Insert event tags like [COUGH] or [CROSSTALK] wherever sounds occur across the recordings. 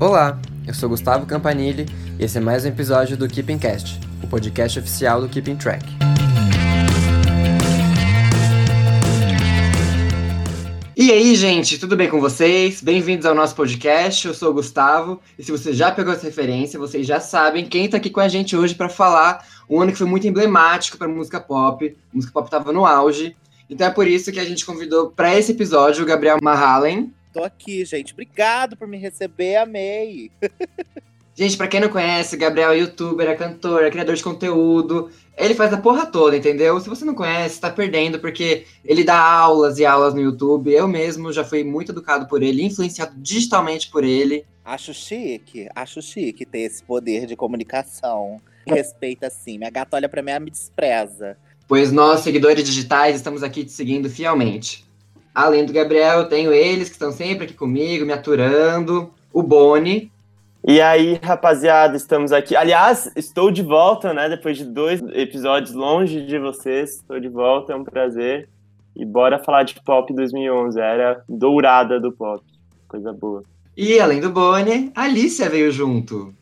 Olá, eu sou Gustavo Campanile e esse é mais um episódio do Keeping Cast, o podcast oficial do Keeping Track. E aí, gente, tudo bem com vocês? Bem-vindos ao nosso podcast. Eu sou o Gustavo e se você já pegou essa referência, vocês já sabem quem está aqui com a gente hoje para falar um ano que foi muito emblemático para música pop. A música pop estava no auge. Então é por isso que a gente convidou para esse episódio o Gabriel Mahalen, Tô aqui, gente. Obrigado por me receber, amei. [LAUGHS] Gente, pra quem não conhece, Gabriel é youtuber, é cantor, é criador de conteúdo. Ele faz a porra toda, entendeu? Se você não conhece, tá perdendo, porque ele dá aulas e aulas no YouTube. Eu mesmo já fui muito educado por ele, influenciado digitalmente por ele. Acho chique, acho chique ter esse poder de comunicação. Respeita sim. Minha gata olha pra mim e me despreza. Pois nós, seguidores digitais, estamos aqui te seguindo fielmente. Além do Gabriel, eu tenho eles que estão sempre aqui comigo, me aturando. O Boni. E aí, rapaziada, estamos aqui. Aliás, estou de volta, né? Depois de dois episódios longe de vocês. Estou de volta, é um prazer. E bora falar de pop 2011, era dourada do pop. Coisa boa. E além do Boni, a Alicia veio junto.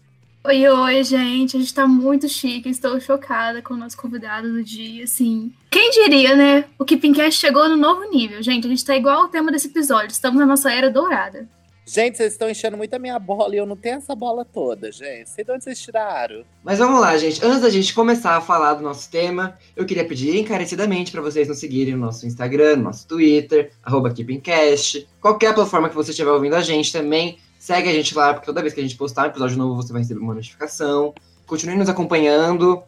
Oi, oi, gente. A gente tá muito chique. Estou chocada com o nosso convidado do dia, assim. Quem diria, né? O Keepingcast chegou no novo nível. Gente, a gente tá igual ao tema desse episódio. Estamos na nossa era dourada. Gente, vocês estão enchendo muito a minha bola e eu não tenho essa bola toda, gente. Sei de onde vocês tiraram. Mas vamos lá, gente. Antes da gente começar a falar do nosso tema, eu queria pedir encarecidamente para vocês nos seguirem no nosso Instagram, no nosso Twitter, arroba KeepingCast. Qualquer plataforma que você estiver ouvindo a gente também, Segue a gente lá, porque toda vez que a gente postar um episódio novo, você vai receber uma notificação. Continue nos acompanhando.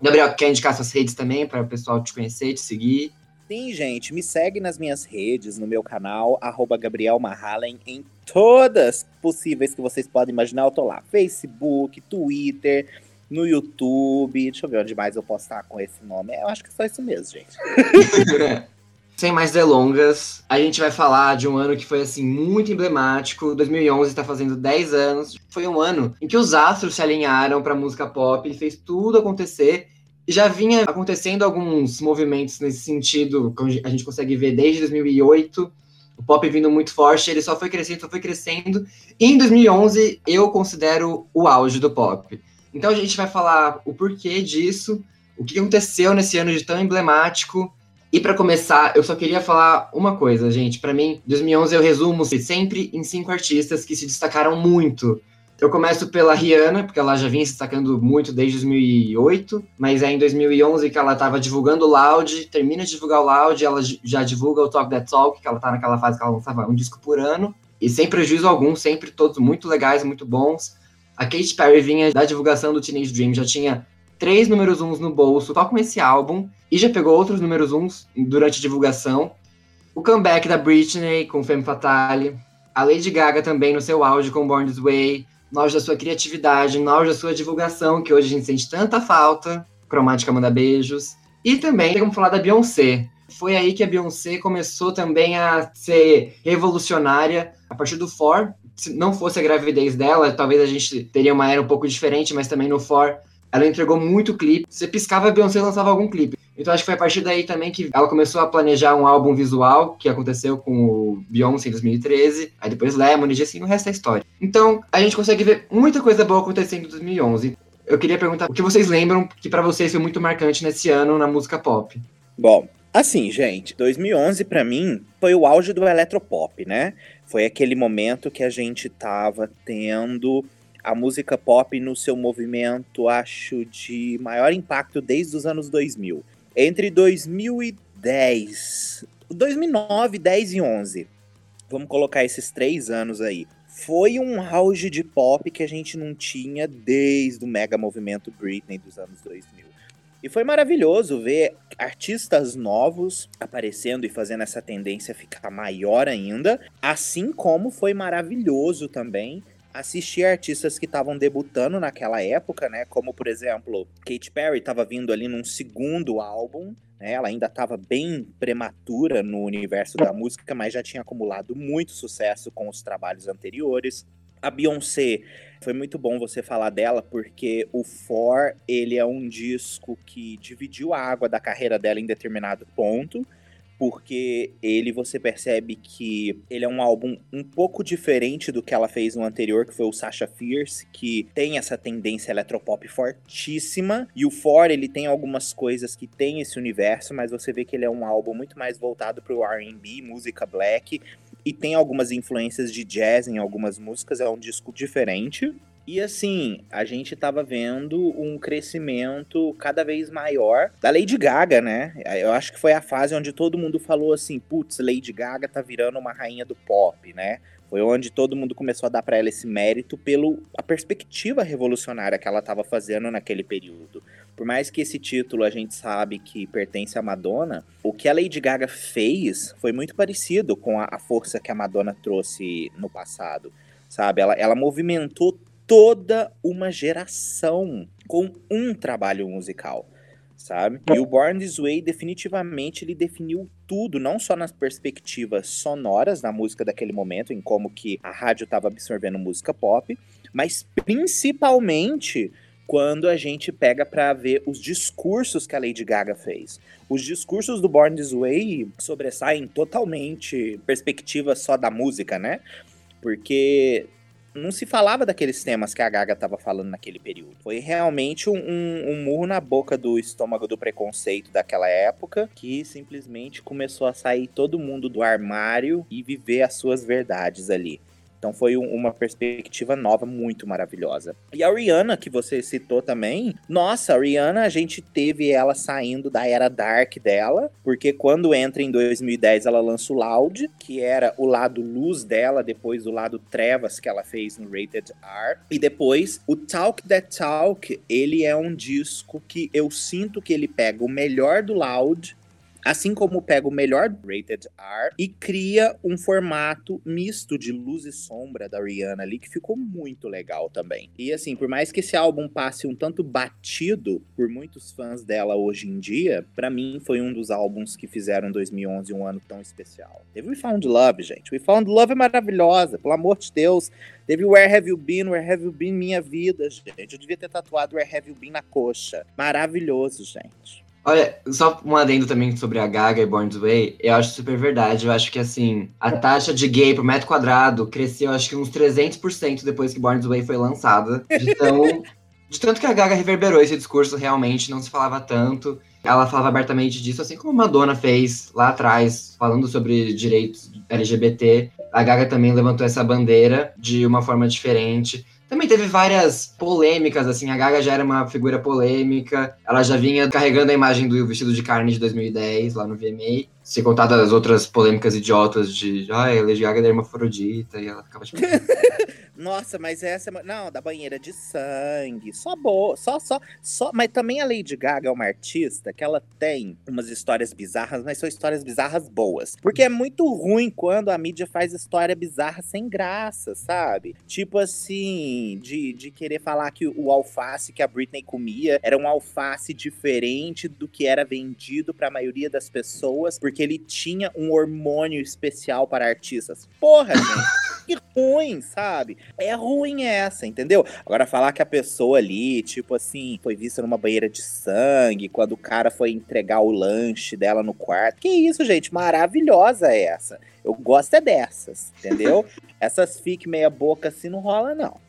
Gabriel, quer indicar suas redes também para o pessoal te conhecer, te seguir? Sim, gente, me segue nas minhas redes, no meu canal, arroba Gabriel Mahalen, em todas possíveis que vocês podem imaginar, eu tô lá. Facebook, Twitter, no YouTube. Deixa eu ver onde mais eu posso estar com esse nome. Eu acho que é só isso mesmo, gente. [LAUGHS] [LAUGHS] Sem mais delongas, a gente vai falar de um ano que foi assim muito emblemático. 2011 está fazendo 10 anos. Foi um ano em que os astros se alinharam para música pop, ele fez tudo acontecer. E já vinha acontecendo alguns movimentos nesse sentido, que a gente consegue ver desde 2008. O pop vindo muito forte, ele só foi crescendo, só foi crescendo. E em 2011, eu considero o auge do pop. Então a gente vai falar o porquê disso, o que aconteceu nesse ano de tão emblemático e para começar, eu só queria falar uma coisa, gente. Para mim, 2011 eu resumo sempre em cinco artistas que se destacaram muito. Eu começo pela Rihanna, porque ela já vinha se destacando muito desde 2008, mas é em 2011 que ela estava divulgando o Loud, termina de divulgar o Loud, ela já divulga o Talk That Talk, que ela tá naquela fase que ela lançava um disco por ano, e sem prejuízo algum, sempre todos muito legais, muito bons. A Katy Perry vinha da divulgação do Teenage Dream, já tinha três números uns no bolso, só com esse álbum, e já pegou outros números uns durante a divulgação. O comeback da Britney com Femme Fatale, a Lady Gaga também no seu auge com Born This Way, auge da sua criatividade, auge da sua divulgação, que hoje a gente sente tanta falta, Cromática manda beijos. E também tem como falar da Beyoncé. Foi aí que a Beyoncé começou também a ser revolucionária a partir do For. Se não fosse a gravidez dela, talvez a gente teria uma era um pouco diferente, mas também no For ela entregou muito clipe. Você piscava, a Beyoncé lançava algum clipe. Então acho que foi a partir daí também que ela começou a planejar um álbum visual, que aconteceu com o Beyoncé em 2013, aí depois Lemonade, assim, o resto é história. Então a gente consegue ver muita coisa boa acontecendo em 2011. Eu queria perguntar o que vocês lembram que para vocês foi muito marcante nesse ano na música pop. Bom, assim, gente, 2011 para mim foi o auge do eletropop, né? Foi aquele momento que a gente tava tendo a música pop no seu movimento, acho, de maior impacto desde os anos 2000. Entre 2010, 2009, 10 e 11, vamos colocar esses três anos aí. Foi um auge de pop que a gente não tinha desde o mega movimento Britney dos anos 2000. E foi maravilhoso ver artistas novos aparecendo e fazendo essa tendência ficar maior ainda, assim como foi maravilhoso também assistir artistas que estavam debutando naquela época, né? Como, por exemplo, Katy Perry estava vindo ali num segundo álbum, né? Ela ainda estava bem prematura no universo da música, mas já tinha acumulado muito sucesso com os trabalhos anteriores. A Beyoncé, foi muito bom você falar dela, porque o For, ele é um disco que dividiu a água da carreira dela em determinado ponto, porque ele você percebe que ele é um álbum um pouco diferente do que ela fez no anterior, que foi o Sasha Fierce, que tem essa tendência eletropop fortíssima, e o For ele tem algumas coisas que tem esse universo, mas você vê que ele é um álbum muito mais voltado pro R&B, música black, e tem algumas influências de jazz em algumas músicas, é um disco diferente. E assim, a gente tava vendo um crescimento cada vez maior da Lady Gaga, né? Eu acho que foi a fase onde todo mundo falou assim: putz, Lady Gaga tá virando uma rainha do pop, né? Foi onde todo mundo começou a dar para ela esse mérito pela a perspectiva revolucionária que ela estava fazendo naquele período. Por mais que esse título a gente sabe que pertence à Madonna, o que a Lady Gaga fez foi muito parecido com a, a força que a Madonna trouxe no passado, sabe? Ela, ela movimentou toda uma geração com um trabalho musical, sabe? E o Born This Way definitivamente ele definiu tudo, não só nas perspectivas sonoras da música daquele momento, em como que a rádio estava absorvendo música pop, mas principalmente quando a gente pega para ver os discursos que a Lady Gaga fez. Os discursos do Born This Way sobressaem totalmente perspectiva só da música, né? Porque não se falava daqueles temas que a Gaga estava falando naquele período. Foi realmente um, um, um, murro na boca do estômago do preconceito daquela época, que simplesmente começou a sair todo mundo do armário e viver as suas verdades ali. Então foi um, uma perspectiva nova muito maravilhosa. E a Rihanna, que você citou também, nossa, a Rihanna, a gente teve ela saindo da era dark dela, porque quando entra em 2010 ela lança o Loud, que era o lado luz dela, depois o lado trevas que ela fez no Rated R, e depois o Talk That Talk, ele é um disco que eu sinto que ele pega o melhor do Loud Assim como pega o melhor Rated R e cria um formato misto de luz e sombra da Rihanna ali, que ficou muito legal também. E assim, por mais que esse álbum passe um tanto batido por muitos fãs dela hoje em dia, para mim foi um dos álbuns que fizeram 2011 um ano tão especial. Teve We Found Love, gente. We Found Love é maravilhosa, pelo amor de Deus. Teve Where Have You Been, Where Have You Been Minha Vida, gente. Eu devia ter tatuado Where Have You Been na coxa. Maravilhoso, gente. Olha, só um adendo também sobre a Gaga e Born This Way, eu acho super verdade. Eu acho que, assim, a taxa de gay por metro quadrado cresceu, acho que uns 300% depois que Born This Way foi lançada. De, tão, [LAUGHS] de tanto que a Gaga reverberou esse discurso, realmente, não se falava tanto. Ela falava abertamente disso, assim como Madonna fez lá atrás, falando sobre direitos LGBT. A Gaga também levantou essa bandeira de uma forma diferente. Também teve várias polêmicas, assim, a Gaga já era uma figura polêmica, ela já vinha carregando a imagem do vestido de carne de 2010 lá no VMA, se contar das outras polêmicas idiotas de, ah, a Lady Gaga era hermafrodita e ela ficava tipo... [LAUGHS] Nossa, mas essa é não, da banheira de sangue, só boa, só só só, mas também a Lady Gaga é uma artista que ela tem umas histórias bizarras, mas são histórias bizarras boas. Porque é muito ruim quando a mídia faz história bizarra sem graça, sabe? Tipo assim, de, de querer falar que o alface que a Britney comia era um alface diferente do que era vendido para a maioria das pessoas, porque ele tinha um hormônio especial para artistas. Porra, gente, que ruim, sabe? É ruim essa, entendeu? Agora, falar que a pessoa ali, tipo assim, foi vista numa banheira de sangue, quando o cara foi entregar o lanche dela no quarto. Que isso, gente, maravilhosa essa. Eu gosto é dessas, entendeu? [LAUGHS] Essas fique meia boca assim não rola, não.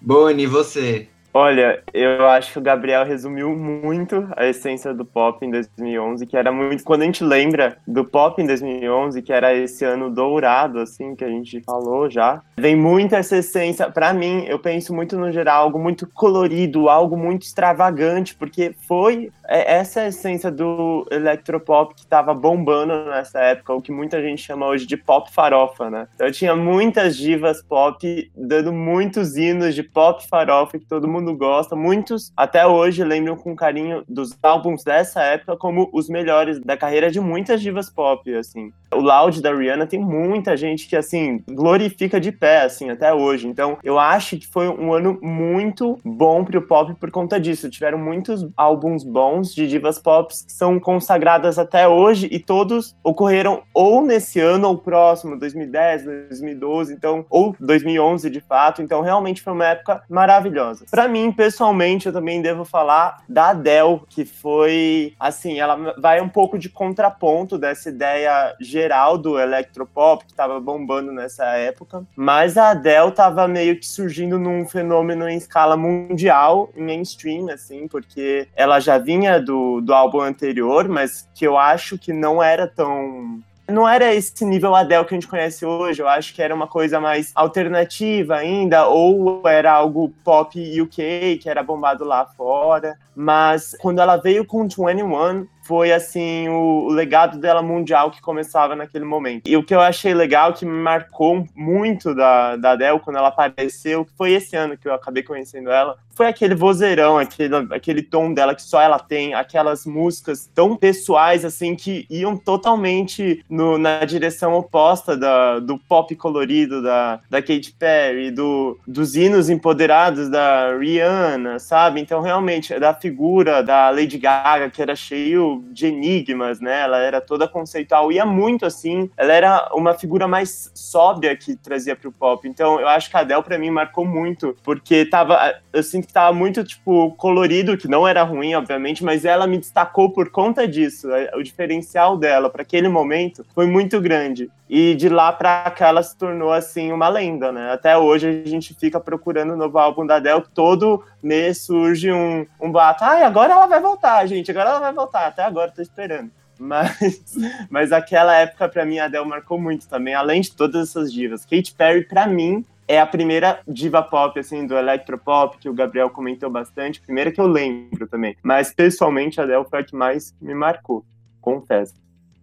Boni, você? Olha, eu acho que o Gabriel resumiu muito a essência do pop em 2011, que era muito. Quando a gente lembra do pop em 2011, que era esse ano dourado, assim, que a gente falou já, vem muito essa essência. Para mim, eu penso muito no geral, algo muito colorido, algo muito extravagante, porque foi é, essa essência do electropop que tava bombando nessa época, o que muita gente chama hoje de pop farofa, né? Então, eu tinha muitas divas pop dando muitos hinos de pop farofa que todo mundo gosta. Muitos, até hoje, lembram com carinho dos álbuns dessa época como os melhores da carreira de muitas divas pop, assim. O Loud da Rihanna tem muita gente que, assim, glorifica de pé, assim, até hoje. Então, eu acho que foi um ano muito bom pro pop por conta disso. Tiveram muitos álbuns bons de divas pop que são consagradas até hoje e todos ocorreram ou nesse ano ou próximo, 2010, 2012, então, ou 2011 de fato. Então, realmente foi uma época maravilhosa. Para mim, pessoalmente, eu também devo falar da Adele, que foi, assim, ela vai um pouco de contraponto dessa ideia geral do electropop que tava bombando nessa época, mas a Adele tava meio que surgindo num fenômeno em escala mundial, mainstream, assim, porque ela já vinha do, do álbum anterior, mas que eu acho que não era tão não era esse nível Adele que a gente conhece hoje, eu acho que era uma coisa mais alternativa ainda, ou era algo pop UK, que era bombado lá fora. Mas quando ela veio com 21, foi assim o, o, legado dela mundial que começava naquele momento. E o que eu achei legal, que me marcou muito da, da Adele quando ela apareceu, que foi esse ano que eu acabei conhecendo ela, foi aquele vozeirão, aquele, aquele tom dela que só ela tem, aquelas músicas tão pessoais assim que iam totalmente no, na direção oposta da, do pop colorido da, da Katy Perry, do, dos hinos empoderados da Rihanna, sabe? Então realmente da figura da Lady Gaga que era cheio de enigmas, né? Ela era toda conceitual, ia muito assim. Ela era uma figura mais sóbria que trazia pro pop. Então, eu acho que a Adele, pra mim, marcou muito, porque tava. Eu sinto que tava muito, tipo, colorido, que não era ruim, obviamente, mas ela me destacou por conta disso. O diferencial dela para aquele momento foi muito grande. E de lá pra cá ela se tornou, assim, uma lenda, né? Até hoje a gente fica procurando o novo álbum da Adele, todo mês surge um, um bato. Ai, agora ela vai voltar, gente, agora ela vai voltar. Até agora tô esperando. Mas, [LAUGHS] mas aquela época, para mim, a Adele marcou muito também, além de todas essas divas. Katy Perry, para mim, é a primeira diva pop, assim, do electropop, que o Gabriel comentou bastante. Primeira que eu lembro também. Mas, pessoalmente, a Adele foi a que mais me marcou, confesso.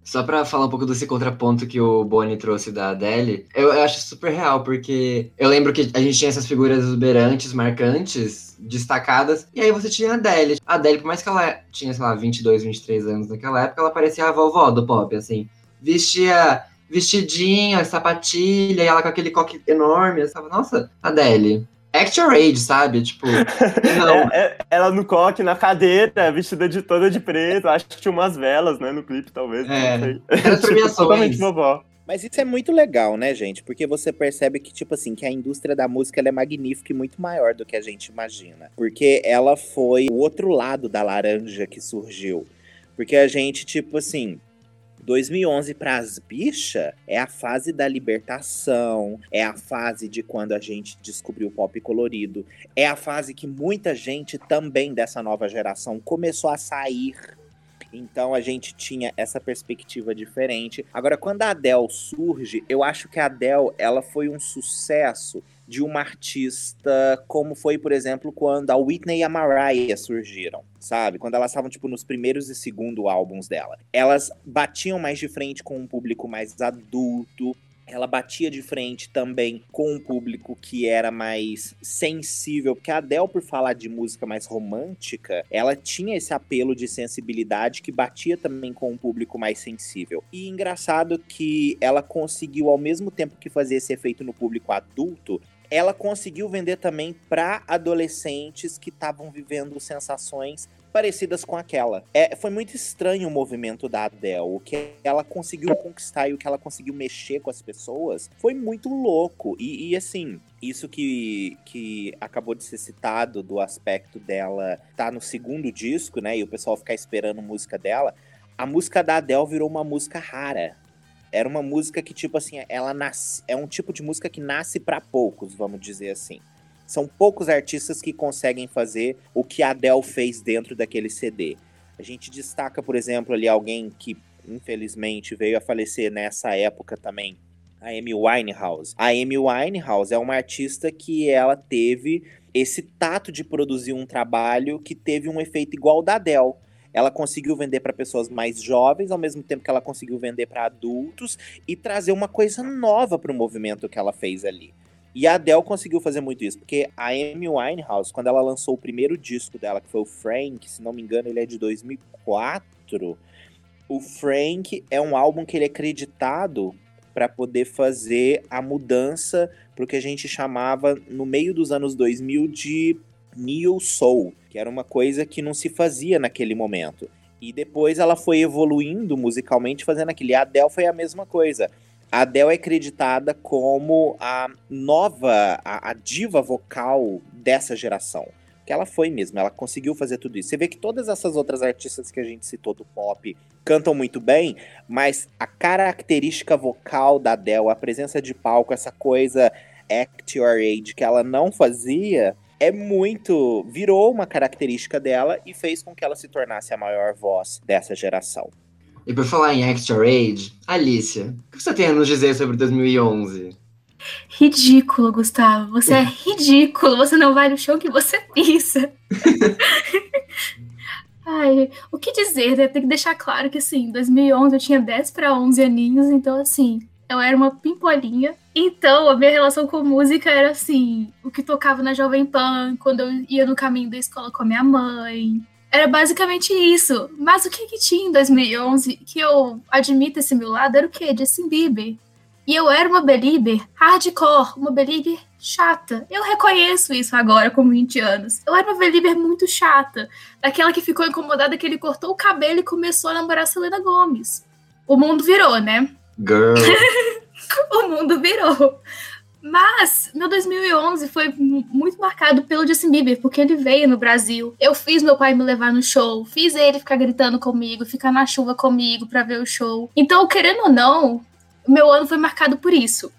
Só pra falar um pouco desse contraponto que o Boni trouxe da Adele, eu, eu, acho super real, porque eu lembro que a gente tinha essas figuras exuberantes, marcantes, destacadas, e aí você tinha a Adele. A Adele, por mais que ela tinha, sei lá, 22, 23 anos naquela época, ela parecia a vovó do pop, assim. Vestia vestidinha, sapatilha, e ela com aquele coque enorme, eu tava, nossa, Adele. Action Rage, sabe? Tipo, [LAUGHS] não. É, é, ela no coque, na cadeira, vestida de toda de preto. Acho que tinha umas velas, né, no clipe, talvez. É. Não sei. Era [LAUGHS] tipo, totalmente vovó. Mas isso é muito legal, né, gente? Porque você percebe que, tipo assim, que a indústria da música é magnífica e muito maior do que a gente imagina. Porque ela foi o outro lado da laranja que surgiu. Porque a gente, tipo assim, 2011 para as bichas é a fase da libertação, é a fase de quando a gente descobriu o pop colorido, é a fase que muita gente também dessa nova geração começou a sair então a gente tinha essa perspectiva diferente. Agora, quando a Adele surge, eu acho que a Adele ela foi um sucesso de uma artista como foi, por exemplo, quando a Whitney e a Mariah surgiram, sabe? Quando elas estavam, tipo, nos primeiros e segundo álbuns dela. Elas batiam mais de frente com um público mais adulto, ela batia de frente também com um público que era mais sensível, porque a Adele, por falar de música mais romântica, ela tinha esse apelo de sensibilidade que batia também com um público mais sensível. E engraçado que ela conseguiu, ao mesmo tempo que fazer esse efeito no público adulto, ela conseguiu vender também para adolescentes que estavam vivendo sensações parecidas com aquela. É, foi muito estranho o movimento da Adele. O que ela conseguiu conquistar e o que ela conseguiu mexer com as pessoas foi muito louco. E, e assim, isso que, que acabou de ser citado do aspecto dela tá no segundo disco, né? E o pessoal ficar esperando música dela. A música da Adele virou uma música rara. Era uma música que, tipo assim, ela nasce. É um tipo de música que nasce para poucos, vamos dizer assim. São poucos artistas que conseguem fazer o que a Adele fez dentro daquele CD. A gente destaca, por exemplo, ali alguém que infelizmente veio a falecer nessa época também, a Amy Winehouse. A Amy Winehouse é uma artista que ela teve esse tato de produzir um trabalho que teve um efeito igual da Adele. Ela conseguiu vender para pessoas mais jovens, ao mesmo tempo que ela conseguiu vender para adultos e trazer uma coisa nova para o movimento que ela fez ali. E a Adele conseguiu fazer muito isso, porque a Amy Winehouse, quando ela lançou o primeiro disco dela, que foi o Frank, se não me engano, ele é de 2004, O Frank é um álbum que ele é acreditado para poder fazer a mudança para o que a gente chamava no meio dos anos 2000 de Neo Soul, que era uma coisa que não se fazia naquele momento. E depois ela foi evoluindo musicalmente, fazendo aquilo. E a Adele foi a mesma coisa. A Adele é acreditada como a nova, a, a diva vocal dessa geração. Que ela foi mesmo, ela conseguiu fazer tudo isso. Você vê que todas essas outras artistas que a gente citou do pop cantam muito bem, mas a característica vocal da Adele, a presença de palco, essa coisa act your age que ela não fazia, é muito. virou uma característica dela e fez com que ela se tornasse a maior voz dessa geração. E por falar em Extra Age, Alicia, o que você tem a nos dizer sobre 2011? Ridículo, Gustavo. Você é [LAUGHS] ridículo. Você não vai no chão que você pisa. [LAUGHS] Ai, o que dizer? Né? Tem que deixar claro que, assim, em 2011 eu tinha 10 para 11 aninhos, então, assim, eu era uma pimpolinha. Então, a minha relação com música era assim: o que tocava na Jovem Pan, quando eu ia no caminho da escola com a minha mãe. Era basicamente isso. Mas o que, que tinha em 2011 que eu admito esse meu lado era o quê? Justin Bieber. E eu era uma belieber hardcore, uma belieber chata. Eu reconheço isso agora com 20 anos. Eu era uma belieber muito chata. Daquela que ficou incomodada que ele cortou o cabelo e começou a namorar a Selena Gomes. O mundo virou, né? Girl. [LAUGHS] o mundo virou. Mas meu 2011 foi muito marcado pelo Justin Bieber, porque ele veio no Brasil. Eu fiz meu pai me levar no show, fiz ele ficar gritando comigo, ficar na chuva comigo para ver o show. Então, querendo ou não, meu ano foi marcado por isso.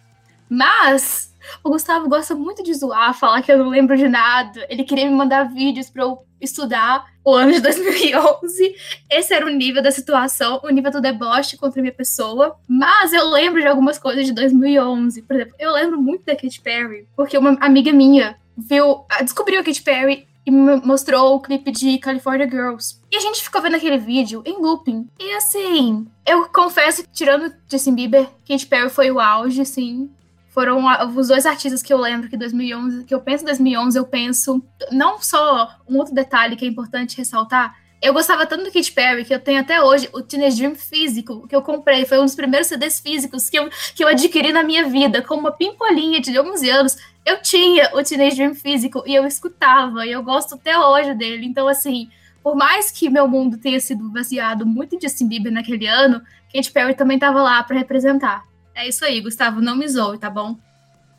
Mas o Gustavo gosta muito de zoar, falar que eu não lembro de nada. Ele queria me mandar vídeos para eu estudar o ano de 2011. Esse era o nível da situação, o nível do deboche contra a minha pessoa. Mas eu lembro de algumas coisas de 2011. Por exemplo, eu lembro muito da Katy Perry, porque uma amiga minha viu, descobriu a Katy Perry e mostrou o clipe de California Girls. E a gente ficou vendo aquele vídeo em looping. E assim, eu confesso tirando Justin Bieber, Katy Perry foi o auge, assim foram os dois artistas que eu lembro que 2011, que eu penso em 2011, eu penso não só um outro detalhe que é importante ressaltar. Eu gostava tanto do Katy Perry que eu tenho até hoje o Teenage Dream físico que eu comprei. Foi um dos primeiros CDs físicos que eu, que eu adquiri na minha vida. Com uma pimpolinha de 11 anos, eu tinha o Teenage Dream físico e eu escutava. E eu gosto até hoje dele. Então, assim, por mais que meu mundo tenha sido baseado muito em Justin Bieber naquele ano, Katy Perry também estava lá para representar. É isso aí, Gustavo, não me zoe, tá bom?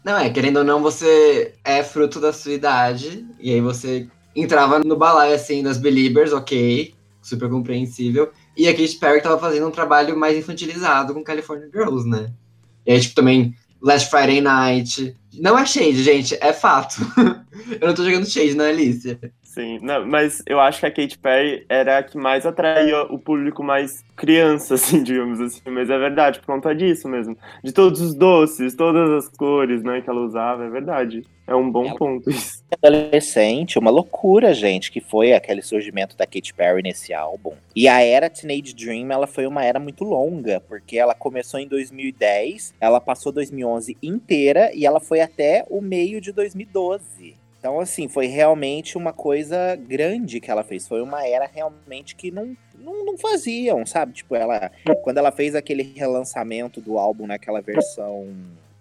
Não, é, querendo ou não, você é fruto da sua idade, e aí você entrava no balaio, assim, das Beliebers, ok, super compreensível, e a Katy Perry tava fazendo um trabalho mais infantilizado com California Girls, né? E aí, tipo, também Last Friday Night. Não é shade, gente, é fato. [LAUGHS] Eu não tô jogando shade na Alicia. Sim, não, mas eu acho que a Katy Perry era a que mais atraía o público mais criança, [LAUGHS] assim, digamos assim. Mas é verdade, por conta disso mesmo. De todos os doces, todas as cores, né, que ela usava, é verdade. É um bom ela... ponto isso. [LAUGHS] Adolescente, uma loucura, gente, que foi aquele surgimento da Katy Perry nesse álbum. E a era Teenage Dream, ela foi uma era muito longa, porque ela começou em 2010, ela passou 2011 inteira e ela foi até o meio de 2012. Então, assim, foi realmente uma coisa grande que ela fez. Foi uma era realmente que não, não, não faziam, sabe? Tipo, ela. Quando ela fez aquele relançamento do álbum naquela versão.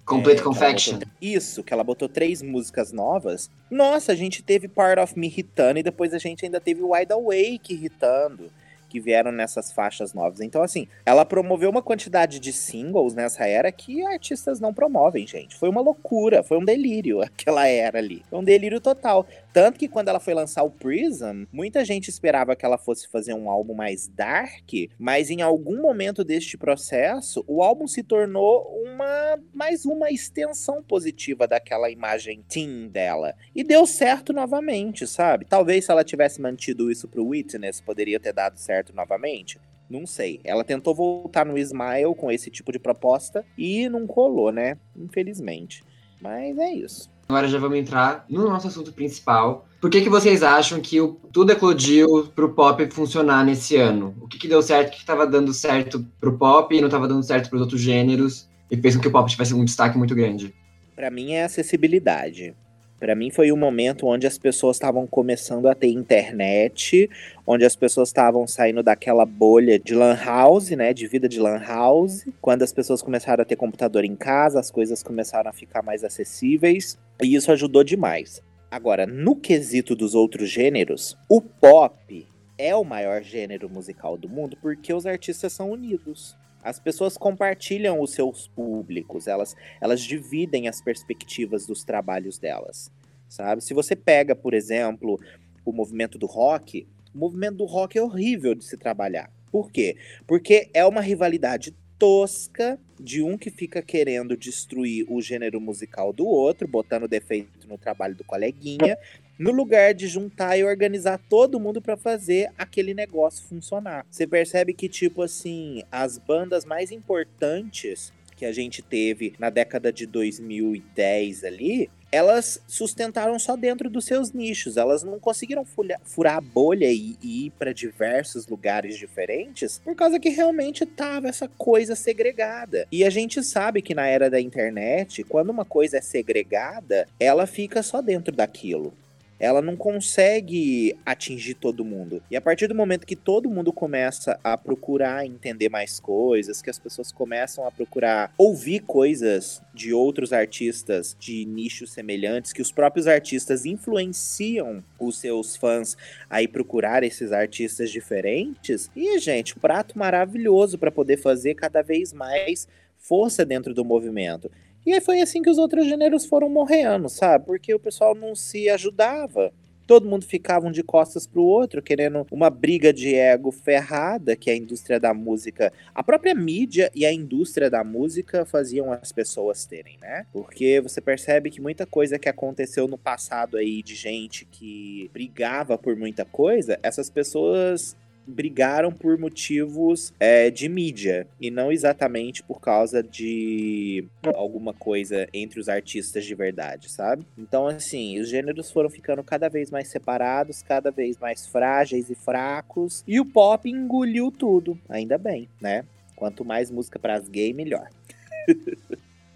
Complete é, Confection. Botou, isso, que ela botou três músicas novas. Nossa, a gente teve Part of Me hitando e depois a gente ainda teve Wide Awake hitando que vieram nessas faixas novas. Então, assim, ela promoveu uma quantidade de singles nessa era que artistas não promovem, gente. Foi uma loucura, foi um delírio [LAUGHS] aquela era ali. Um delírio total. Tanto que quando ela foi lançar o Prism, muita gente esperava que ela fosse fazer um álbum mais dark, mas em algum momento deste processo, o álbum se tornou uma mais uma extensão positiva daquela imagem teen dela. E deu certo novamente, sabe? Talvez se ela tivesse mantido isso pro Witness, poderia ter dado certo novamente. Não sei. Ela tentou voltar no Smile com esse tipo de proposta e não colou, né? Infelizmente. Mas é isso. Agora já vamos entrar no nosso assunto principal. Por que, que vocês acham que o, tudo eclodiu pro pop funcionar nesse ano? O que, que deu certo, o que estava dando certo pro pop e não estava dando certo pros outros gêneros? E fez com que o pop tivesse um destaque muito grande? Para mim é acessibilidade. Para mim foi um momento onde as pessoas estavam começando a ter internet, onde as pessoas estavam saindo daquela bolha de lan house, né, de vida de lan house, quando as pessoas começaram a ter computador em casa, as coisas começaram a ficar mais acessíveis, e isso ajudou demais. Agora, no quesito dos outros gêneros, o pop é o maior gênero musical do mundo porque os artistas são unidos. As pessoas compartilham os seus públicos, elas, elas dividem as perspectivas dos trabalhos delas, sabe? Se você pega, por exemplo, o movimento do rock, o movimento do rock é horrível de se trabalhar. Por quê? Porque é uma rivalidade tosca de um que fica querendo destruir o gênero musical do outro, botando defeito no trabalho do coleguinha, no lugar de juntar e organizar todo mundo para fazer aquele negócio funcionar. Você percebe que, tipo assim, as bandas mais importantes que a gente teve na década de 2010 ali, elas sustentaram só dentro dos seus nichos. Elas não conseguiram furar a bolha e, e ir para diversos lugares diferentes por causa que realmente tava essa coisa segregada. E a gente sabe que na era da internet, quando uma coisa é segregada, ela fica só dentro daquilo ela não consegue atingir todo mundo. E a partir do momento que todo mundo começa a procurar entender mais coisas, que as pessoas começam a procurar ouvir coisas de outros artistas de nichos semelhantes, que os próprios artistas influenciam os seus fãs a ir procurar esses artistas diferentes. E, gente, prato maravilhoso para poder fazer cada vez mais força dentro do movimento. E aí foi assim que os outros gêneros foram morrendo, sabe? Porque o pessoal não se ajudava. Todo mundo ficava um de costas pro outro, querendo uma briga de ego ferrada que a indústria da música, a própria mídia e a indústria da música faziam as pessoas terem, né? Porque você percebe que muita coisa que aconteceu no passado aí de gente que brigava por muita coisa, essas pessoas brigaram por motivos é, de mídia e não exatamente por causa de alguma coisa entre os artistas de verdade, sabe? Então, assim, os gêneros foram ficando cada vez mais separados, cada vez mais frágeis e fracos, e o pop engoliu tudo, ainda bem, né? Quanto mais música para as gays, melhor.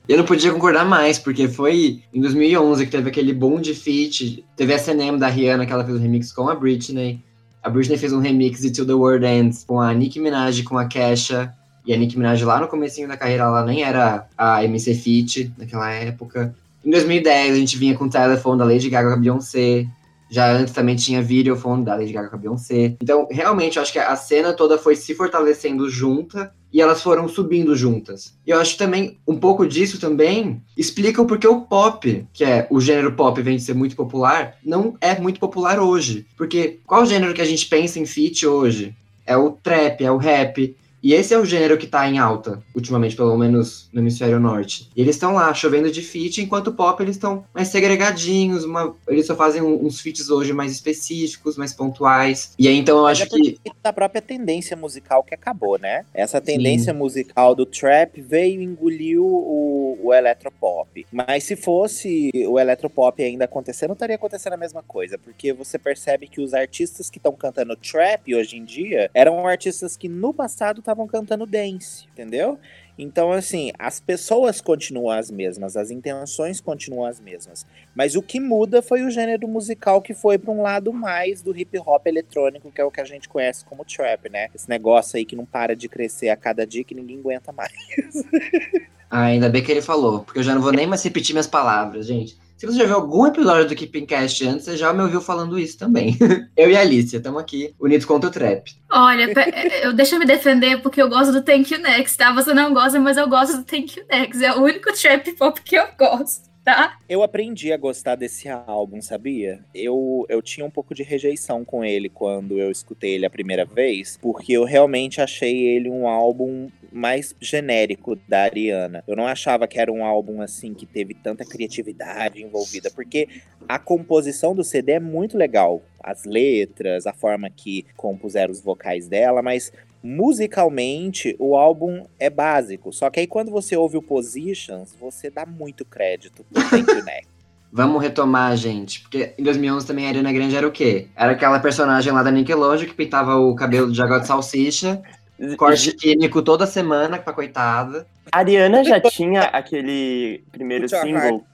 Eu não podia concordar mais, porque foi em 2011 que teve aquele boom de feat. Teve a SNM da Rihanna, que ela fez o remix com a Britney. A Britney fez um remix de Till the World Ends com a Nicki Minaj com a Kesha. E a Nicki Minaj lá no comecinho da carreira, ela nem era a MC Fit naquela época. Em 2010, a gente vinha com o Telephone da Lady Gaga com a Beyoncé. Já antes também tinha Videophone da Lady Gaga com a Beyoncé. Então, realmente, eu acho que a cena toda foi se fortalecendo junta e elas foram subindo juntas. E eu acho que também um pouco disso também explica o porquê o pop, que é o gênero pop vem de ser muito popular, não é muito popular hoje. Porque qual gênero que a gente pensa em feat hoje? É o trap, é o rap, e esse é o gênero que tá em alta, ultimamente, pelo menos no hemisfério norte. E eles estão lá, chovendo de feat, enquanto o pop eles estão mais segregadinhos, uma... eles só fazem uns feats hoje mais específicos, mais pontuais. E aí, então, eu Mas acho é que... da própria tendência musical que acabou, né? Essa tendência Sim. musical do trap veio e engoliu o, o eletropop. Mas se fosse o eletropop ainda acontecendo, não estaria acontecendo a mesma coisa, porque você percebe que os artistas que estão cantando trap hoje em dia eram artistas que no passado estavam cantando dance, entendeu? Então, assim, as pessoas continuam as mesmas, as intenções continuam as mesmas. Mas o que muda foi o gênero musical que foi para um lado mais do hip hop eletrônico, que é o que a gente conhece como trap, né? Esse negócio aí que não para de crescer a cada dia que ninguém aguenta mais. [LAUGHS] ah, ainda bem que ele falou, porque eu já não vou nem mais repetir minhas palavras, gente. Se você já viu algum episódio do Keeping Cast antes, você já me ouviu falando isso também. [LAUGHS] eu e a Alicia estamos aqui, unidos contra o trap. Olha, eu, deixa eu me defender porque eu gosto do Thank You Next, tá? Você não gosta, mas eu gosto do Thank You Next. É o único trap pop que eu gosto tá? Eu aprendi a gostar desse álbum, sabia? Eu, eu tinha um pouco de rejeição com ele quando eu escutei ele a primeira vez, porque eu realmente achei ele um álbum mais genérico da Ariana. Eu não achava que era um álbum assim que teve tanta criatividade envolvida, porque a composição do CD é muito legal. As letras, a forma que compuseram os vocais dela, mas musicalmente o álbum é básico. Só que aí quando você ouve o Positions, você dá muito crédito pro [LAUGHS] Next. Vamos retomar, gente. Porque em 2011 também a Ariana Grande era o quê? Era aquela personagem lá da Nickelodeon que pintava o cabelo de jagó de salsicha, [LAUGHS] corte químico toda semana pra coitada. A Ariana já tinha aquele primeiro single.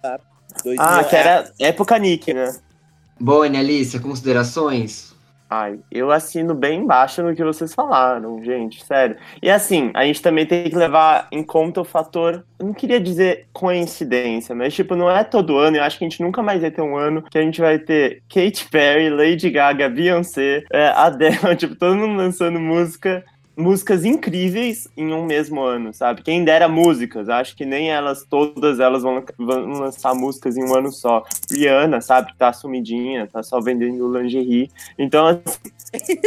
2000 Ah, que era época Nick, né? Boni, Alicia, considerações? Ai, eu assino bem embaixo no que vocês falaram, gente, sério. E assim, a gente também tem que levar em conta o fator, eu não queria dizer coincidência, mas tipo, não é todo ano, eu acho que a gente nunca mais vai ter um ano que a gente vai ter Katy Perry, Lady Gaga, Beyoncé, é, Adele, [LAUGHS] tipo, todo mundo lançando música músicas incríveis em um mesmo ano, sabe? Quem dera músicas, acho que nem elas, todas elas vão, vão lançar músicas em um ano só. Rihanna, sabe, tá sumidinha, tá só vendendo lingerie. Então, assim,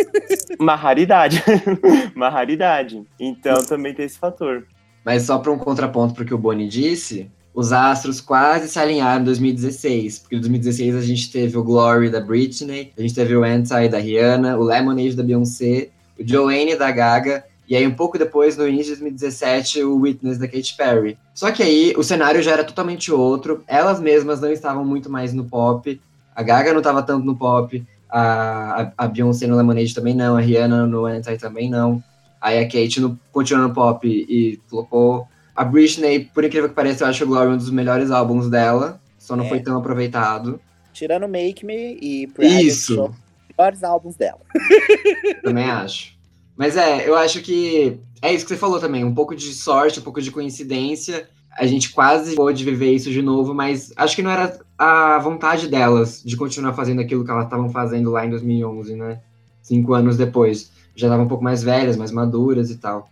uma raridade. [LAUGHS] uma raridade. Então também tem esse fator. Mas só para um contraponto para o que o Boni disse, os astros quase se alinharam em 2016, porque em 2016 a gente teve o Glory da Britney, a gente teve o Anti da Rihanna, o Lemonade da Beyoncé, o Joanne da Gaga, e aí um pouco depois, no início de 2017, o Witness da Katy Perry. Só que aí o cenário já era totalmente outro, elas mesmas não estavam muito mais no pop, a Gaga não estava tanto no pop, a, a, Beyoncé no Lemonade também não, a Rihanna no Anti também não. Aí a Kate no, continuou no pop e flopou. A Britney, por incrível que pareça, eu acho o Glory um dos melhores álbuns dela, só não É. foi tão aproveitado. Tirando Make Me e Private Isso. Show, melhores álbuns dela. [LAUGHS] Também acho. Mas é, eu acho que é isso que você falou também, um pouco de sorte, um pouco de coincidência. A gente quase pôde viver isso de novo, mas acho que não era a vontade delas de continuar fazendo aquilo que elas estavam fazendo lá em 2011, né? Cinco anos depois. Já estavam um pouco mais velhas, mais maduras e tal.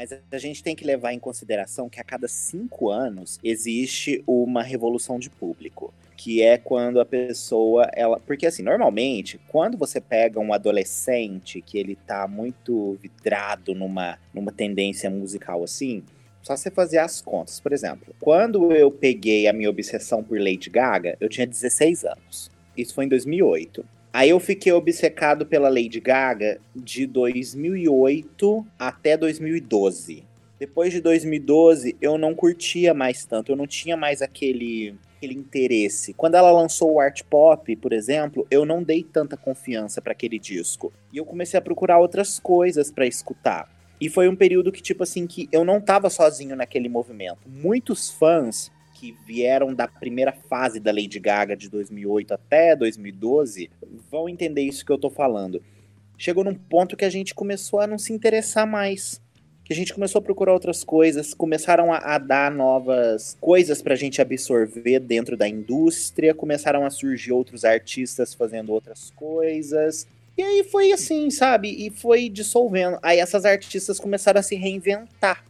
Mas a gente tem que levar em consideração que a cada cinco anos existe uma revolução de público. Que é quando a pessoa, ela. Porque assim, normalmente, quando você pega um adolescente que ele tá muito vidrado numa, numa tendência musical assim, só você fazer as contas. Por exemplo, quando eu peguei a minha obsessão por Lady Gaga, eu tinha 16 anos. Isso foi em 2008. Aí eu fiquei obcecado pela Lady Gaga de 2008 até 2012. Depois de 2012, eu não curtia mais tanto, eu não tinha mais aquele, aquele interesse. Quando ela lançou o Art Pop, por exemplo, eu não dei tanta confiança para aquele disco. E eu comecei a procurar outras coisas para escutar. E foi um período que, tipo assim, que eu não tava sozinho naquele movimento. Muitos fãs que vieram da primeira fase da Lady Gaga de 2008 até 2012 vão entender isso que eu tô falando. Chegou num ponto que a gente começou a não se interessar mais. Que a gente começou a procurar outras coisas, começaram a, a dar novas coisas pra gente absorver dentro da indústria, começaram a surgir outros artistas fazendo outras coisas. E aí foi assim, sabe? E foi dissolvendo. Aí essas artistas começaram a se reinventar.